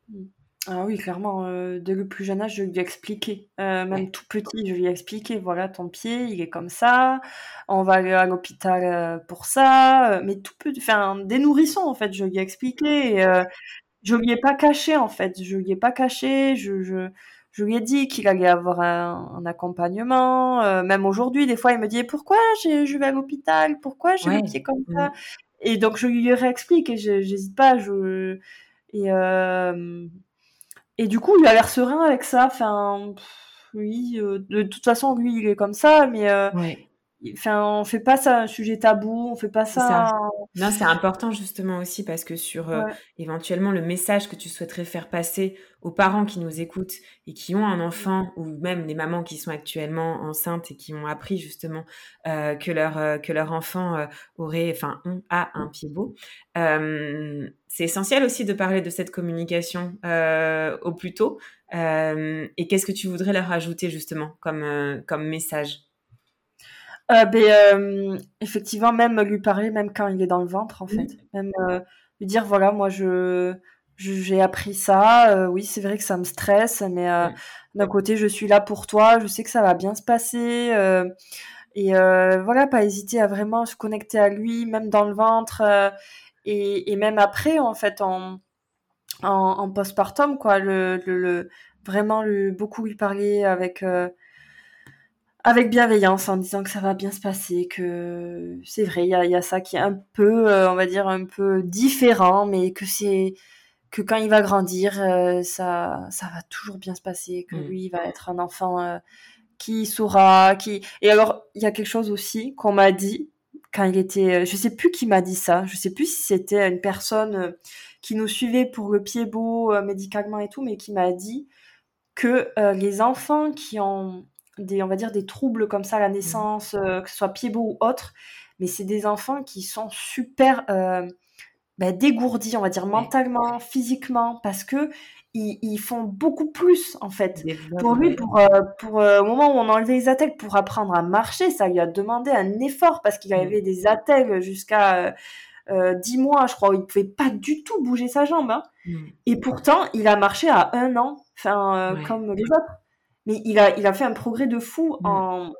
Mmh. Ah oui, clairement, euh, dès le plus jeune âge, je lui ai expliqué. Euh, même tout petit, je lui ai expliqué, voilà, ton pied, il est comme ça, on va aller à l'hôpital euh, pour ça, mais tout petit, enfin, des nourrissons, en fait, je lui ai expliqué, et, je lui ai pas caché, en fait, je lui ai pas caché, je, je, je lui ai dit qu'il allait avoir un, accompagnement, même aujourd'hui, des fois, il me dit, pourquoi je vais à l'hôpital, pourquoi j'ai le pied comme ça? Et donc, je lui réexplique, et j'hésite pas, je, et, et du coup, il a l'air serein avec ça. Enfin, euh, de toute façon, lui, il est comme ça, mais euh, Enfin, on fait pas ça un sujet tabou, on fait pas ça. Non, c'est important justement aussi parce que sur euh, éventuellement le message que tu souhaiterais faire passer aux parents qui nous écoutent et qui ont un enfant ou même les mamans qui sont actuellement enceintes et qui ont appris justement euh, que leur euh, que leur enfant aurait, enfin, a un pied beau. c'est essentiel aussi de parler de cette communication au plus tôt. et qu'est-ce que tu voudrais leur ajouter justement comme comme message? Euh, ben, euh, effectivement, même lui parler, même quand il est dans le ventre, en fait. Même euh, lui dire, voilà, moi, je j'ai appris ça. oui, c'est vrai que ça me stresse, mais d'un côté, je suis là pour toi. Je sais que ça va bien se passer. et voilà, pas hésiter à vraiment se connecter à lui, même dans le ventre, et, et, même après, en fait, en, en, en postpartum, quoi. Le, le, le vraiment le, beaucoup lui parler avec avec bienveillance en disant que ça va bien se passer, que c'est vrai, il y a, y a, ça qui est un peu, euh, on va dire, un peu différent, mais que c'est que quand il va grandir, euh, ça, ça va toujours bien se passer, que mm. lui, il va être un enfant euh, qui saura, qui... Et alors, il y a quelque chose aussi qu'on m'a dit quand il était... Je sais plus qui m'a dit ça, je sais plus si c'était une personne qui nous suivait pour le pied beau médicalement et tout, mais qui m'a dit que les enfants qui ont des, on va dire, des troubles comme ça à la mmh. naissance, euh, que ce soit pied ou autre, mais c'est des enfants qui sont super euh, bah, dégourdis, on va dire, mentalement, physiquement, parce que ils, font beaucoup plus, en fait. Pour lui, pour, euh, pour au moment où on enlevait les attelles pour apprendre à marcher, ça lui a demandé un effort, parce qu'il mmh. avait des attelles jusqu'à... 10 mois, je crois, où il pouvait pas du tout bouger sa jambe. Hein. Mmh. Et pourtant, il a marché à un an, enfin, comme les autres mais il a, il a fait un progrès de fou mm. en.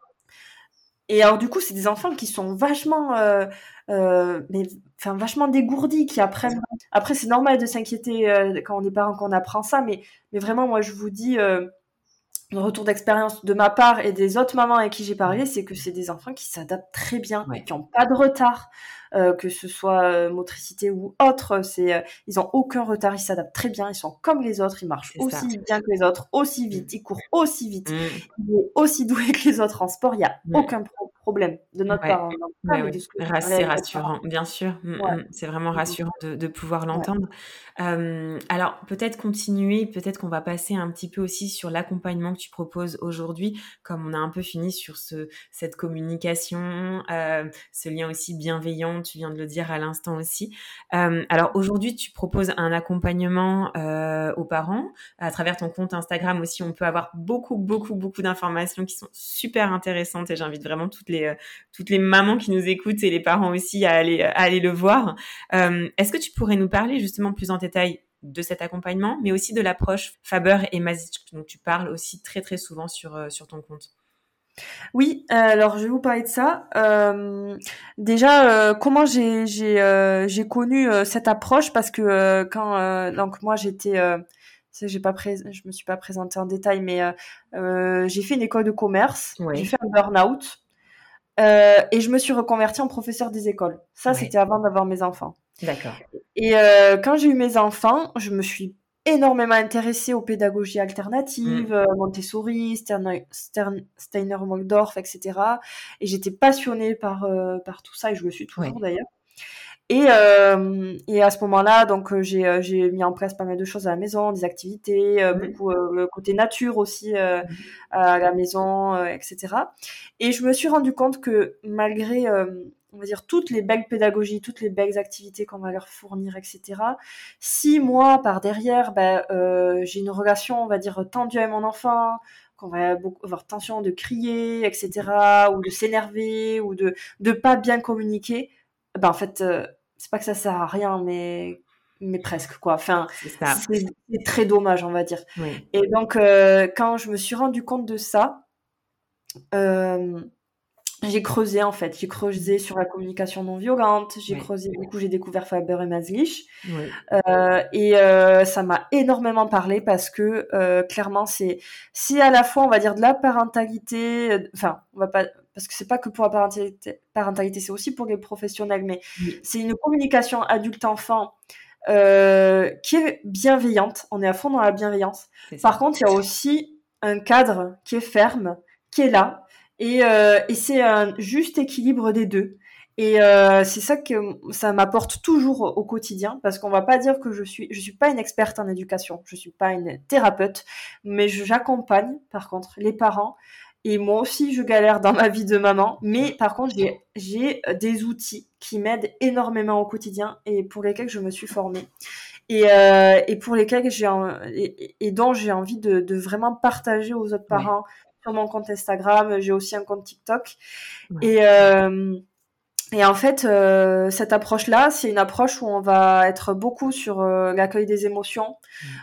Et alors, du coup, c'est des enfants qui sont vachement, euh, euh, mais, enfin, vachement dégourdis, qui apprennent. Après, c'est normal de s'inquiéter euh, quand on est parent, qu'on apprend ça, mais, mais vraiment, moi, je vous dis, le retour d'expérience de ma part et des autres mamans avec qui j'ai parlé, c'est que c'est des enfants qui s'adaptent très bien, qui n'ont pas de retard. Euh, que ce soit euh, motricité ou autre, c'est euh, ils ont aucun retard, ils s'adaptent très bien, ils sont comme les autres, ils marchent aussi bien que les autres, aussi vite, ils courent aussi vite, mmh. ils sont aussi doués que les autres en sport, il n'y a mmh. aucun problème de notre part. C'est rassurant, bien sûr. C'est vraiment rassurant de, pouvoir l'entendre. alors peut-être continuer, peut-être qu'on va passer un petit peu aussi sur l'accompagnement que tu proposes aujourd'hui, comme on a un peu fini sur ce, cette communication, ce lien aussi bienveillant tu viens de le dire à l'instant aussi. Euh, alors aujourd'hui, tu proposes un accompagnement euh, aux parents. À travers ton compte Instagram aussi, on peut avoir beaucoup, beaucoup, beaucoup d'informations qui sont super intéressantes et j'invite vraiment toutes les, euh, toutes les mamans qui nous écoutent et les parents aussi à aller, aller le voir. Est-ce que tu pourrais nous parler justement plus en détail de cet accompagnement, mais aussi de l'approche Faber et Mazic dont tu parles aussi très très souvent sur, sur ton compte? Oui, alors je vais vous parler de ça. Euh, déjà, euh, comment j'ai j'ai euh, j'ai connu cette approche? Parce que quand donc moi j'étais j'ai pas je me suis pas présentée en détail, mais j'ai fait une école de commerce, j'ai fait un burn-out et je me suis reconvertie en professeur des écoles. Ça, c'était avant d'avoir mes enfants. D'accord. Et quand j'ai eu mes enfants, je me suis énormément intéressée aux pédagogies alternatives, mm. euh, Montessori, Steiner, Steiner Waldorf, etc. Et j'étais passionnée par, euh, par tout ça, et je le suis toujours d'ailleurs. Et, euh, et à ce moment-là, donc j'ai j'ai mis en place pas mal de choses à la maison, des activités, beaucoup le côté nature aussi mm. à la maison, etc. Et je me suis rendu compte que malgré on va dire, toutes les belles pédagogies, toutes les belles activités qu'on va leur fournir, etc. Si moi, par derrière, ben, euh, j'ai une relation, on va dire, tendue avec mon enfant, qu'on va avoir tension de crier, etc., ou de s'énerver, ou de ne pas bien communiquer, ben, en fait, euh, c'est pas que ça sert à rien, mais mais presque quoi. Enfin, c'est très dommage, on va dire. Et donc, euh, quand je me suis rendu compte de ça, j'ai creusé en fait, j'ai creusé sur la communication non violente, j'ai creusé, du coup j'ai découvert Faber et Maslich, euh, et euh, ça m'a énormément parlé parce que euh, clairement c'est si à la fois on va dire de la parentalité, enfin on va pas parce que c'est pas que pour la parentalité, parentalité c'est aussi pour les professionnels, mais c'est une communication adulte-enfant qui est bienveillante, on est à fond dans la bienveillance. Par contre il y a aussi un cadre qui est ferme, qui est là, et, euh, et c'est un juste équilibre des deux. Et euh, c'est ça que ça m'apporte toujours au quotidien, parce qu'on va pas dire que je suis, je suis pas une experte en éducation, je suis pas une thérapeute, mais j'accompagne par contre les parents. Et moi aussi, je galère dans ma vie de maman, mais par contre, j'ai, j'ai des outils qui m'aident énormément au quotidien et pour lesquels je me suis formée. Et, euh, et pour lesquels j'ai et, et, dont j'ai envie de, de, vraiment partager aux autres parents, sur mon compte Instagram, j'ai aussi un compte TikTok. Et, euh, et en fait, euh, cette approche-là, c'est une approche où on va être beaucoup sur euh, l'accueil des émotions,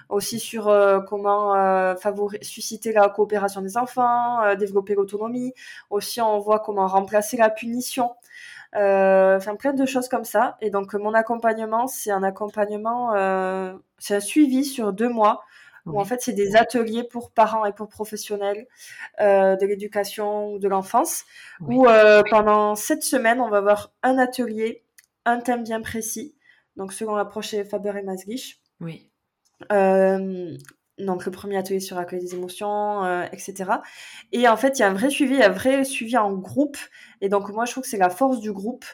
aussi sur comment favoriser, susciter la coopération des enfants, développer l'autonomie. Aussi, on voit comment remplacer la punition. enfin plein de choses comme ça et donc mon accompagnement c'est un accompagnement c'est un suivi sur deux mois où en fait c'est des ateliers pour parents et pour professionnels euh, de l'éducation ou de l'enfance, où euh, pendant sept semaines on va avoir un atelier, un thème bien précis, donc selon l'approche Faber et Maslich. Oui. Euh, donc le premier atelier sur l'accueil des émotions, etc. Et en fait, il y a un vrai suivi, un vrai suivi en groupe. Et donc moi, je trouve que c'est la force du groupe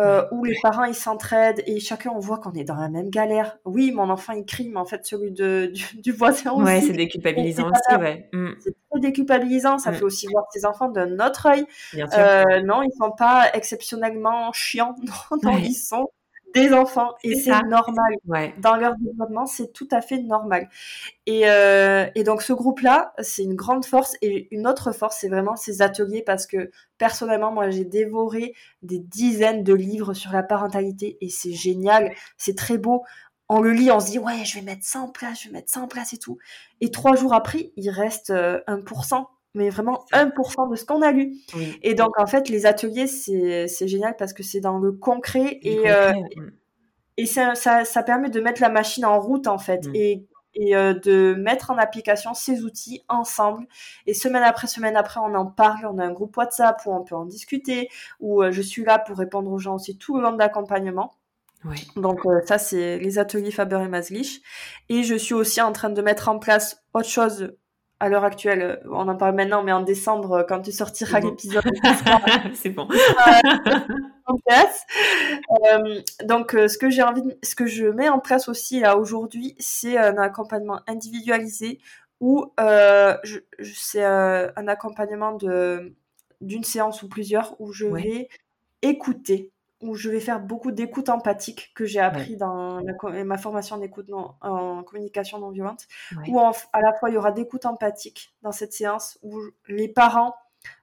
euh, où les parents ils s'entraident et chacun on voit qu'on est dans la même galère. Oui, mon enfant il crie, mais en fait celui de, du, voisin aussi. Ouais, c'est déculpabilisant aussi, ouais. Mm. C'est très déculpabilisant, ça mm. fait aussi voir ses enfants d'un autre œil. Euh, non, ils sont pas exceptionnellement chiants, non, ils sont des enfants et c'est normal. Dans leur développement, c'est tout à fait normal. Et, euh, et donc ce groupe-là, c'est une grande force et une autre force, c'est vraiment ces ateliers parce que personnellement, moi, j'ai dévoré des dizaines de livres sur la parentalité et c'est génial, c'est très beau. On le lit, on se dit ouais, je vais mettre ça en place, je vais mettre ça en place et tout. Et trois jours après, il reste 1%. Mais vraiment 1% de ce qu'on a lu. Et donc, en fait, les ateliers, c'est génial parce que c'est dans le concret et, euh, et ça, ça, ça, permet de mettre la machine en route, en fait, mm. et, et euh, de mettre en application ces outils ensemble. Et semaine après semaine après, on en parle, on a un groupe WhatsApp où on peut en discuter, où euh, je suis là pour répondre aux gens aussi tout le long de l'accompagnement. Donc ça, c'est les ateliers Faber et Maslich. Et je suis aussi en train de mettre en place autre chose à l'heure actuelle, euh, on en parle maintenant, mais en décembre, euh, quand tu sortiras l'épisode, c'est bon. Euh, donc, ce que j'ai envie, ce que je mets en place aussi là aujourd'hui, c'est un accompagnement individualisé où c'est un accompagnement de d'une séance ou plusieurs où je vais écouter où je vais faire beaucoup d'écoute empathique que j'ai appris dans ma formation d'écoute en communication non violente, où à la fois il y aura d'écoute empathique dans cette séance où les parents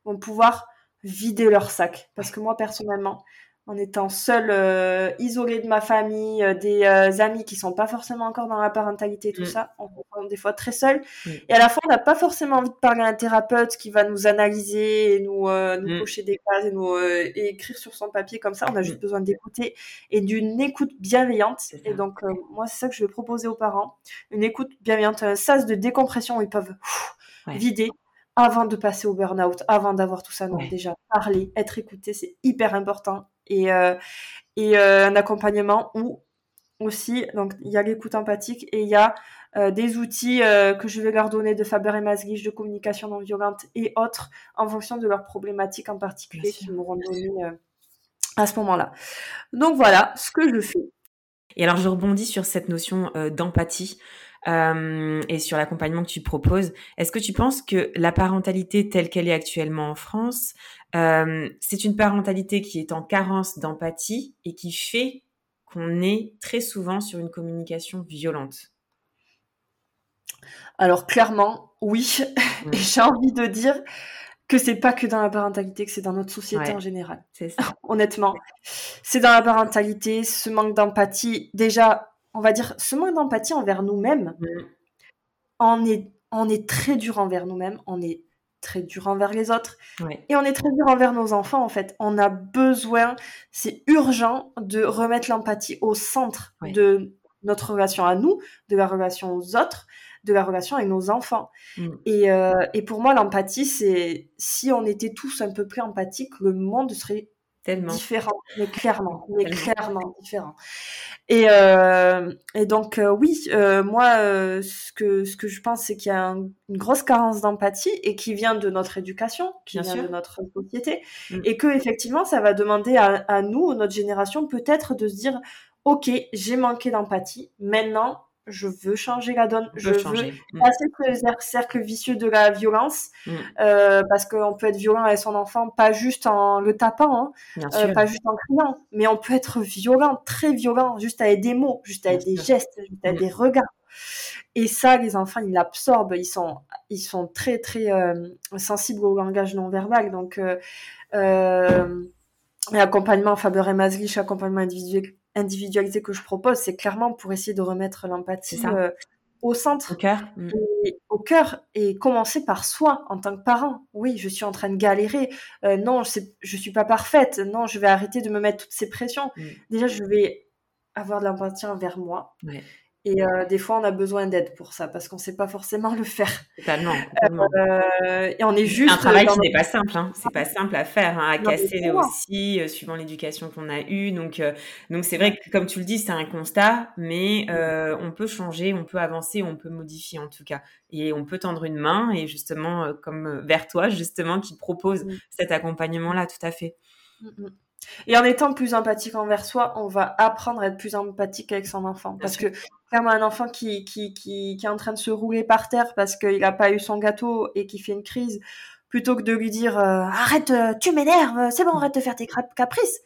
vont pouvoir vider leur sac. Parce que moi, personnellement, en étant seule, euh, isolée de ma famille, euh, des euh, amis qui sont pas forcément encore dans la parentalité, tout mm. ça, on se des fois très seul. Mm. Et à la fois, on n'a pas forcément envie de parler à un thérapeute qui va nous analyser, et nous, nous mm. cocher des cases et nous et écrire sur son papier comme ça. On a juste besoin d'écouter et d'une écoute bienveillante. Et donc, moi, c'est ça que je vais proposer aux parents. Une écoute bienveillante, un sas de décompression où ils peuvent vider avant de passer au burn-out, avant d'avoir tout ça. Donc, déjà, parler, être écouté, c'est hyper important et, euh, et euh, un accompagnement où aussi, donc il y a l'écoute empathique et il y a euh, des outils que je vais leur donner de Faber et Masguich de communication non violente et autres en fonction de leurs problématiques en particulier qui m'auront donné à ce moment-là. Donc voilà ce que je fais. Et alors je rebondis sur cette notion d'empathie. Euh, et sur l'accompagnement que tu proposes. Est-ce que tu penses que la parentalité telle qu'elle est actuellement en France, euh, c'est une parentalité qui est en carence d'empathie et qui fait qu'on est très souvent sur une communication violente? Alors clairement, oui. et j'ai envie de dire que c'est pas que dans la parentalité, que c'est dans notre société en général. C'est ça. Honnêtement, c'est dans la parentalité, ce manque d'empathie. Déjà, on va dire, ce manque d'empathie envers nous-mêmes, mm. on, est, on est très dur envers nous-mêmes, on est très dur envers les autres, et on est très dur envers nos enfants, en fait. On a besoin, c'est urgent de remettre l'empathie au centre de notre relation à nous, de la relation aux autres, de la relation avec nos enfants. Mm. Et, euh, et pour moi, l'empathie, c'est si on était tous un peu plus empathiques, le monde serait Tellement. différent, mais clairement, mais clairement différent. Et, euh, et donc euh, oui, euh, moi, ce que ce que je pense, c'est qu'il y a une grosse carence d'empathie et qui vient de notre éducation, qui vient de notre société, mm. et que effectivement, ça va demander à, à nous, notre génération, peut-être de se dire, ok, j'ai manqué d'empathie, maintenant je veux changer la donne, je, veux mm. passer le cercle vicieux de la violence, mm. euh, parce qu'on peut être violent avec son enfant, pas juste en le tapant, hein, euh, pas juste en criant, mais on peut être violent, très violent, juste avec des mots, juste avec des gestes, juste avec mm. des regards. Et ça, les enfants, ils l'absorbent, ils sont, ils sont très, très euh, sensibles au langage non verbal. Donc, euh, euh, accompagnement Faber et Maslich, accompagnement individuel, individualité que je propose, c'est clairement pour essayer de remettre l'empathie euh, au centre, au cœur, mm. et, au cœur, et commencer par soi en tant que parent. Oui, je suis en train de galérer. Euh, non, je suis pas parfaite. Non, je vais arrêter de me mettre toutes ces pressions. Mm. Déjà, je vais avoir de l'empathie envers moi. Et euh, des fois, on a besoin d'aide pour ça parce qu'on ne sait pas forcément le faire. Totalement. Euh, et on est juste. Un travail qui n'est pas simple. Hein. C'est pas simple à faire, hein, à casser aussi, euh, suivant l'éducation qu'on a eue. Donc, donc c'est vrai que, comme tu le dis, c'est un constat, mais on peut changer, on peut avancer, on peut modifier en tout cas, et on peut tendre une main et justement, comme vers toi, justement, qui propose mm. cet accompagnement-là, tout à fait. Mm, mm. Et en étant plus empathique envers soi, on va apprendre à être plus empathique avec son enfant. Parce que clairement, un enfant qui, qui, qui, qui est en train de se rouler par terre parce qu'il n'a pas eu son gâteau et qui fait une crise, plutôt que de lui dire euh, arrête, euh, tu m'énerves, c'est bon, arrête de faire tes caprices.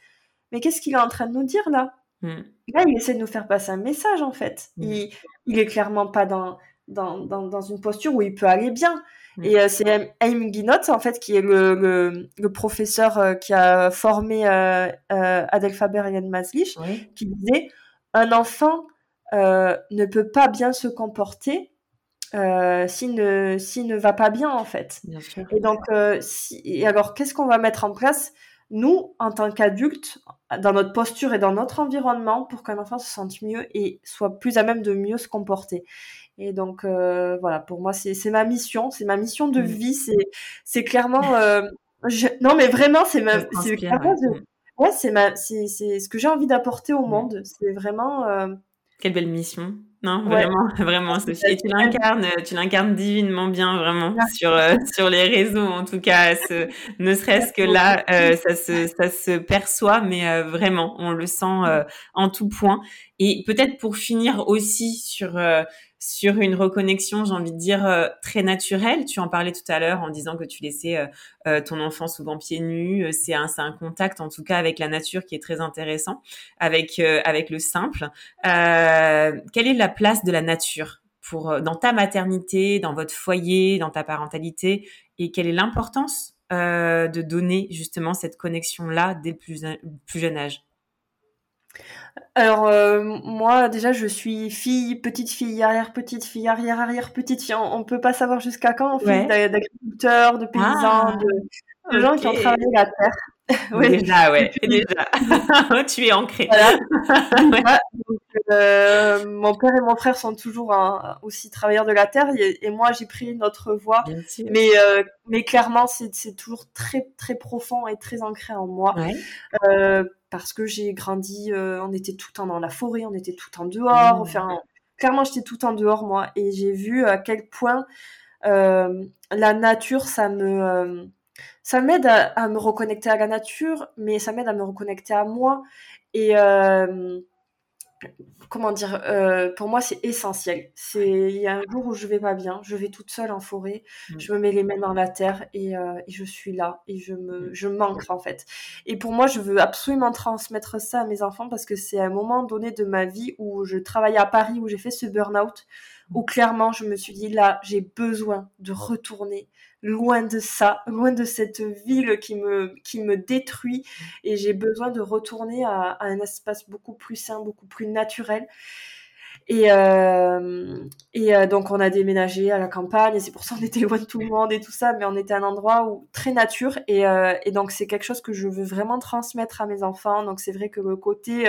Mais qu'est-ce qu'il est en train de nous dire là? Hmm. Là, il essaie de nous faire passer un message en fait. Hmm. Il, il est clairement pas dans, dans, dans, dans une posture où il peut aller bien. Et euh, c'est Aim Guinot, en fait, qui est le, le, le professeur euh, qui a formé euh, euh Adel Faber et Yann Maslich, qui disait un enfant ne peut pas bien se comporter s'il ne, ne va pas bien, en fait. Bien sûr. Et donc, si, et alors, qu'est-ce qu'on va mettre en place? Nous, en tant qu'adultes, dans notre posture et dans notre environnement, pour qu'un enfant se sente mieux et soit plus à même de mieux se comporter. Et donc euh, voilà, pour moi c'est ma mission, c'est ma mission de mmh. vie, c'est c'est clairement euh, je... non mais vraiment c'est ma c'est ouais, c'est ma c'est c'est ce que j'ai envie d'apporter au monde, c'est vraiment euh... quelle belle mission. Non, vraiment, vraiment, Sophie. Et tu l'incarnes, tu l'incarnes divinement bien, vraiment, sur, euh, sur les réseaux, en tout cas, ce, ne serait-ce que là, euh, ça, se, ça se perçoit, mais euh, vraiment, on le sent en tout point. Et peut-être pour finir aussi sur sur une reconnexion, j'ai envie de dire, très naturelle. Tu en parlais tout à l'heure en disant que tu laissais ton enfant souvent pieds nus. C'est un, contact, en tout cas, avec la nature qui est très intéressant, avec, le simple. quelle est la place de la nature pour, dans ta maternité, dans votre foyer, dans ta parentalité? Et quelle est l'importance euh, de donner justement cette connexion-là dès le plus jeune âge? Alors euh, moi déjà je suis fille, petite fille, arrière petite fille, arrière arrière petite fille. On, peut pas savoir jusqu'à quand. Fille d'agriculteurs, de paysans, ah, de, gens qui ont travaillé la terre. Oui. Déjà, ouais, déjà. tu es ancré. Voilà. euh, mon père et mon frère sont toujours aussi travailleurs de la terre et, moi j'ai pris notre voie. Mais, euh, mais clairement, c'est toujours très, très profond et très ancré en moi. Euh, parce que j'ai grandi, on était tout le temps dans la forêt, on était tout le temps dehors. Mmh. Enfin, clairement, j'étais tout le temps dehors, moi. Et j'ai vu à quel point la nature, ça me ça m'aide à, me reconnecter à la nature, mais ça m'aide à me reconnecter à moi. Et euh, comment dire, euh, pour moi, c'est essentiel. C'est il y a un jour où je vais pas bien, je vais toute seule en forêt, mmh. je me mets les mains dans la terre et, euh, et, je suis là et je me, mmh. je manque en fait. Et pour moi, je veux absolument transmettre ça à mes enfants parce que c'est un moment donné de ma vie où je travaillais à Paris, où j'ai fait ce burn-out, où clairement je me suis dit là, j'ai besoin de retourner loin de ça, loin de cette ville qui me, qui me détruit et j'ai besoin de retourner à, un espace beaucoup plus sain, beaucoup plus naturel. Et, euh, et euh, donc on a déménagé à la campagne et c'est pour ça qu'on était loin de tout le monde et tout ça, mais on était à un endroit où très nature et, euh, et donc c'est quelque chose que je veux vraiment transmettre à mes enfants. Donc c'est vrai que le côté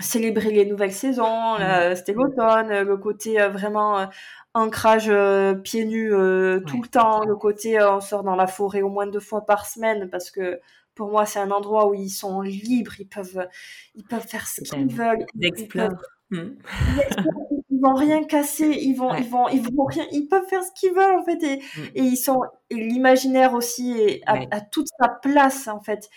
célébrer les nouvelles saisons, mmh. c'était l'automne, le côté vraiment ancrage euh, pieds nus euh, tout le temps, le côté euh, on sort dans la forêt au moins deux fois par semaine parce que pour moi c'est un endroit où ils sont libres, ils peuvent ils peuvent faire ce qu'ils veulent, ils, peuvent, hmm. ils vont rien casser, ils vont ils vont ils vont rien, ils peuvent faire ce qu'ils veulent en fait et, et ils sont et l'imaginaire aussi a, toute sa place en fait.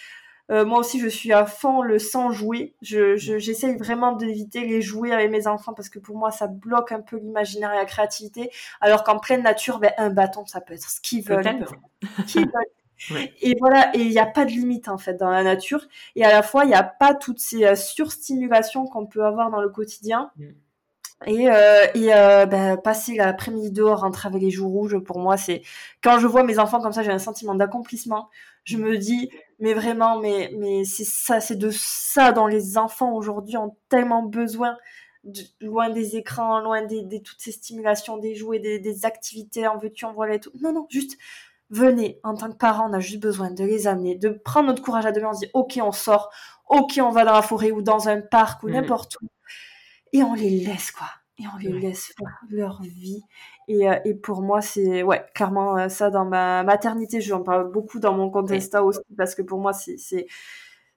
Euh, moi aussi, je suis à fond le sans jouer. Je, j'essaye vraiment d'éviter les jouets avec mes enfants parce que pour moi, ça bloque un peu l'imaginaire et la créativité. Alors qu'en pleine nature, ben, un bâton, ça peut être ce qu'ils veulent. Et voilà, et il n'y a pas de limite en fait dans la nature. Et à la fois, il n'y a pas toutes ces euh, surstimulations qu'on peut avoir dans le quotidien. Mm. Et, euh, et euh, ben, passer l'après-midi dehors, rentrer avec les joues rouges, pour moi, c'est quand je vois mes enfants comme ça, j'ai un sentiment d'accomplissement. Je me dis, mais vraiment, mais mais c'est ça, c'est de ça dont les enfants aujourd'hui ont tellement besoin, loin des écrans, loin des, des, toutes ces stimulations, des jouets, des, des activités, en veux-tu, en voilà et tout. Non, non, juste venez. En tant que parents, on a juste besoin de les amener, de prendre notre courage à deux mains, on se dit, ok, on sort, ok, on va dans la forêt ou dans un parc ou mmh. n'importe où et on les laisse quoi et on les laisse faire leur vie et, euh, et pour moi c'est ouais clairement euh, ça dans ma maternité j'en parle beaucoup dans mon contesta aussi parce que pour moi c'est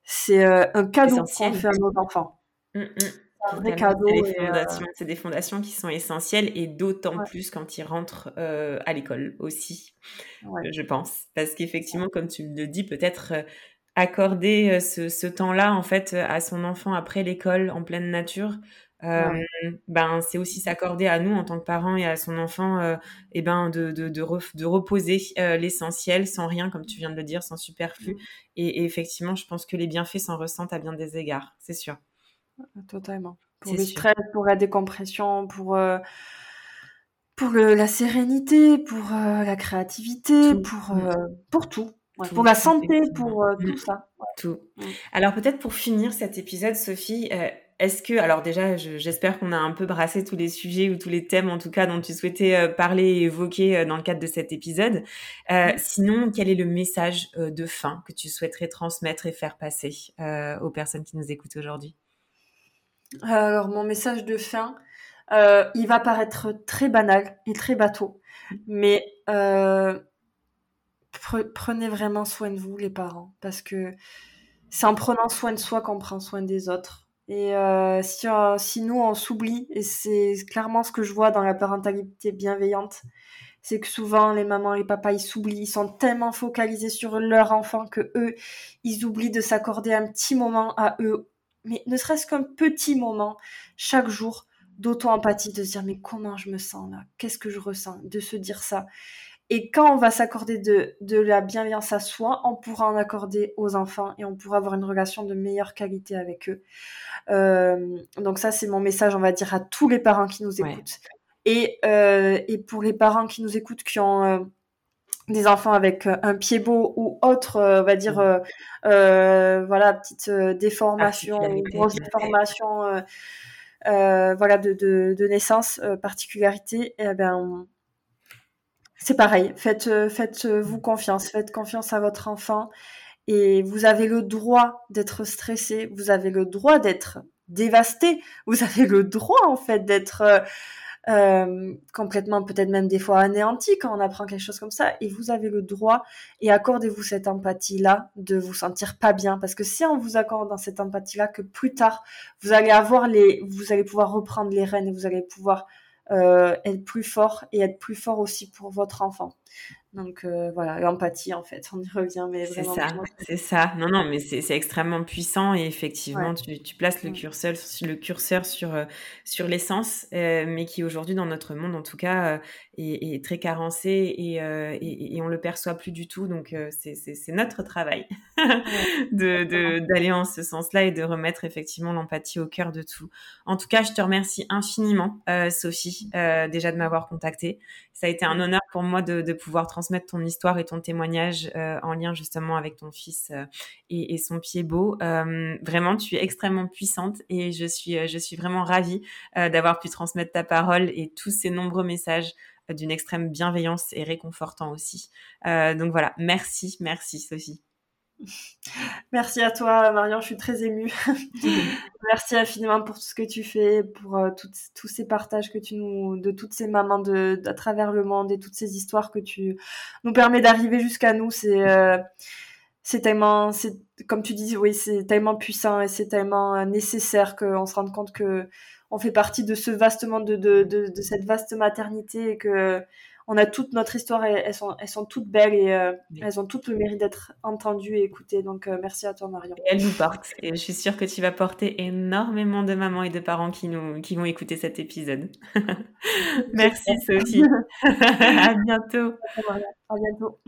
c'est euh, un cadeau qu'on fait à nos enfants mmh, mmh. Un vrai cadeau. C'est des, fondations, c'est des fondations qui sont essentielles et d'autant plus quand ils rentrent à l'école aussi, je pense. Parce qu'effectivement, comme tu le dis, peut-être accorder ce, ce temps-là en fait à son enfant après l'école en pleine nature, euh, ben c'est aussi s'accorder à nous en tant que parents et à son enfant euh, et ben de, de, de, de reposer euh, l'essentiel sans rien comme tu viens de le dire sans superflu. Et, effectivement je pense que les bienfaits s'en ressentent à bien des égards c'est sûr. Totalement. Pour le stress pour la décompression pour pour le, la sérénité pour la créativité pour pour tout. Pour la santé, pour tout ça. Tout. Alors peut-être pour finir cet épisode, Sophie, est-ce que, alors déjà, j'espère qu'on a un peu brassé tous les sujets ou tous les thèmes, en tout cas, dont tu souhaitais euh, parler et évoquer euh, dans le cadre de cet épisode. Euh, sinon, quel est le message de fin que tu souhaiterais transmettre et faire passer aux personnes qui nous écoutent aujourd'hui? Alors, mon message de fin, il va paraître très banal et très bateau, mais prenez vraiment soin de vous, les parents, parce que c'est en prenant soin de soi qu'on prend soin des autres. Et euh, si, euh, si nous, on s'oublie, et c'est clairement ce que je vois dans la parentalité bienveillante, c'est que souvent les mamans et les papas ils s'oublient, ils sont tellement focalisés sur leur enfant que eux ils oublient de s'accorder un petit moment à eux, mais ne serait-ce qu'un petit moment chaque jour d'auto-empathie, de se dire mais comment je me sens là? Qu'est-ce que je ressens? De se dire ça. Et quand on va s'accorder de, de la bienveillance à soi, on pourra en accorder aux enfants et on pourra avoir une relation de meilleure qualité avec eux. Euh, donc ça, c'est mon message, on va dire, à tous les parents qui nous écoutent. Et, euh, et pour les parents qui nous écoutent, qui ont euh, des enfants avec un pied beau ou autre, on va dire, euh, voilà, petite déformation, grosse déformation, voilà, de, de, de naissance, particularité, et eh ben, c'est pareil. Faites, faites-vous confiance, faites confiance à votre enfant, et vous avez le droit d'être stressé, vous avez le droit d'être dévasté, vous avez le droit en fait d'être euh, complètement peut-être même des fois anéanti quand on apprend quelque chose comme ça. Et vous avez le droit et accordez-vous cette empathie-là de vous sentir pas bien. Parce que si on vous accorde dans cette empathie-là, que plus tard, vous allez avoir les, vous allez pouvoir reprendre les rênes et vous allez pouvoir euh, être plus fort et être plus fort aussi pour votre enfant. Donc euh, voilà, l'empathie en fait, on y revient, mais C'est ça, c'est ça. Non, non, mais c'est extrêmement puissant et effectivement, tu, tu, places le mm. curseur, le curseur sur, euh, sur l'essence, euh, mais qui aujourd'hui dans notre monde en tout cas est, est, très carencé et, et, et, on le perçoit plus du tout. Donc c'est notre travail d'aller de, en ce sens-là et de remettre effectivement l'empathie au cœur de tout. En tout cas, je te remercie infiniment, Sophie, déjà de m'avoir contactée. Ça a été un honneur pour moi de, de pouvoir transmettre ton histoire et ton témoignage euh, en lien justement avec ton fils euh, et, son pied beau. Euh, vraiment, tu es extrêmement puissante et je suis, je suis vraiment ravie d'avoir pu transmettre ta parole et tous ces nombreux messages d'une extrême bienveillance et réconfortant aussi. donc voilà, merci, merci Sophie. Merci à toi, Marion. Je suis très émue. Merci infiniment pour tout ce que tu fais, pour euh, tous ces partages que tu nous, de toutes ces mamans de, à travers le monde et toutes ces histoires que tu nous permets d'arriver jusqu'à nous. C'est, euh, c'est tellement, c'est, comme tu dis, oui, c'est tellement puissant et c'est tellement euh, nécessaire qu'on se rende compte que on fait partie de ce vaste monde, de, de, de cette vaste maternité et que on a toute notre histoire et elles sont, elles sont toutes belles et euh, elles ont toutes le mérite d'être entendues et écoutées. Donc euh, merci à toi Marion. Et elles nous portent et je suis sûre que tu vas porter énormément de mamans et de parents qui, nous, qui vont écouter cet épisode. merci Sophie. à bientôt. À bientôt.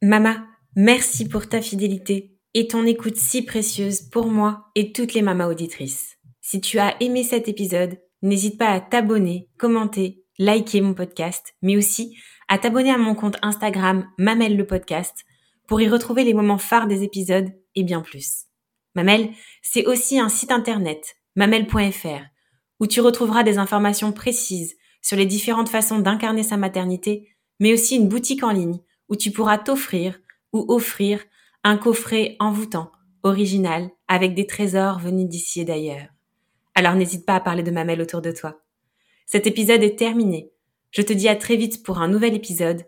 Mama, merci pour ta fidélité et ton écoute si précieuse pour moi et toutes les mamas auditrices. Si tu as aimé cet épisode, n'hésite pas à t'abonner, commenter liker mon podcast, mais aussi à t'abonner à mon compte Instagram Mamel le podcast pour y retrouver les moments phares des épisodes et bien plus. Mamel, c'est aussi un site internet, mamel.fr, où tu retrouveras des informations précises sur les différentes façons d'incarner sa maternité, mais aussi une boutique en ligne où tu pourras t'offrir ou offrir un coffret envoûtant, original, avec des trésors venus d'ici et d'ailleurs. Alors n'hésite pas à parler de Mamel autour de toi. Cet épisode est terminé. Je te dis à très vite pour un nouvel épisode,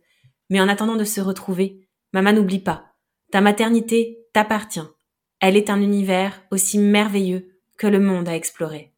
mais en attendant de se retrouver, maman n'oublie pas, ta maternité t'appartient. Elle est un univers aussi merveilleux que le monde à explorer.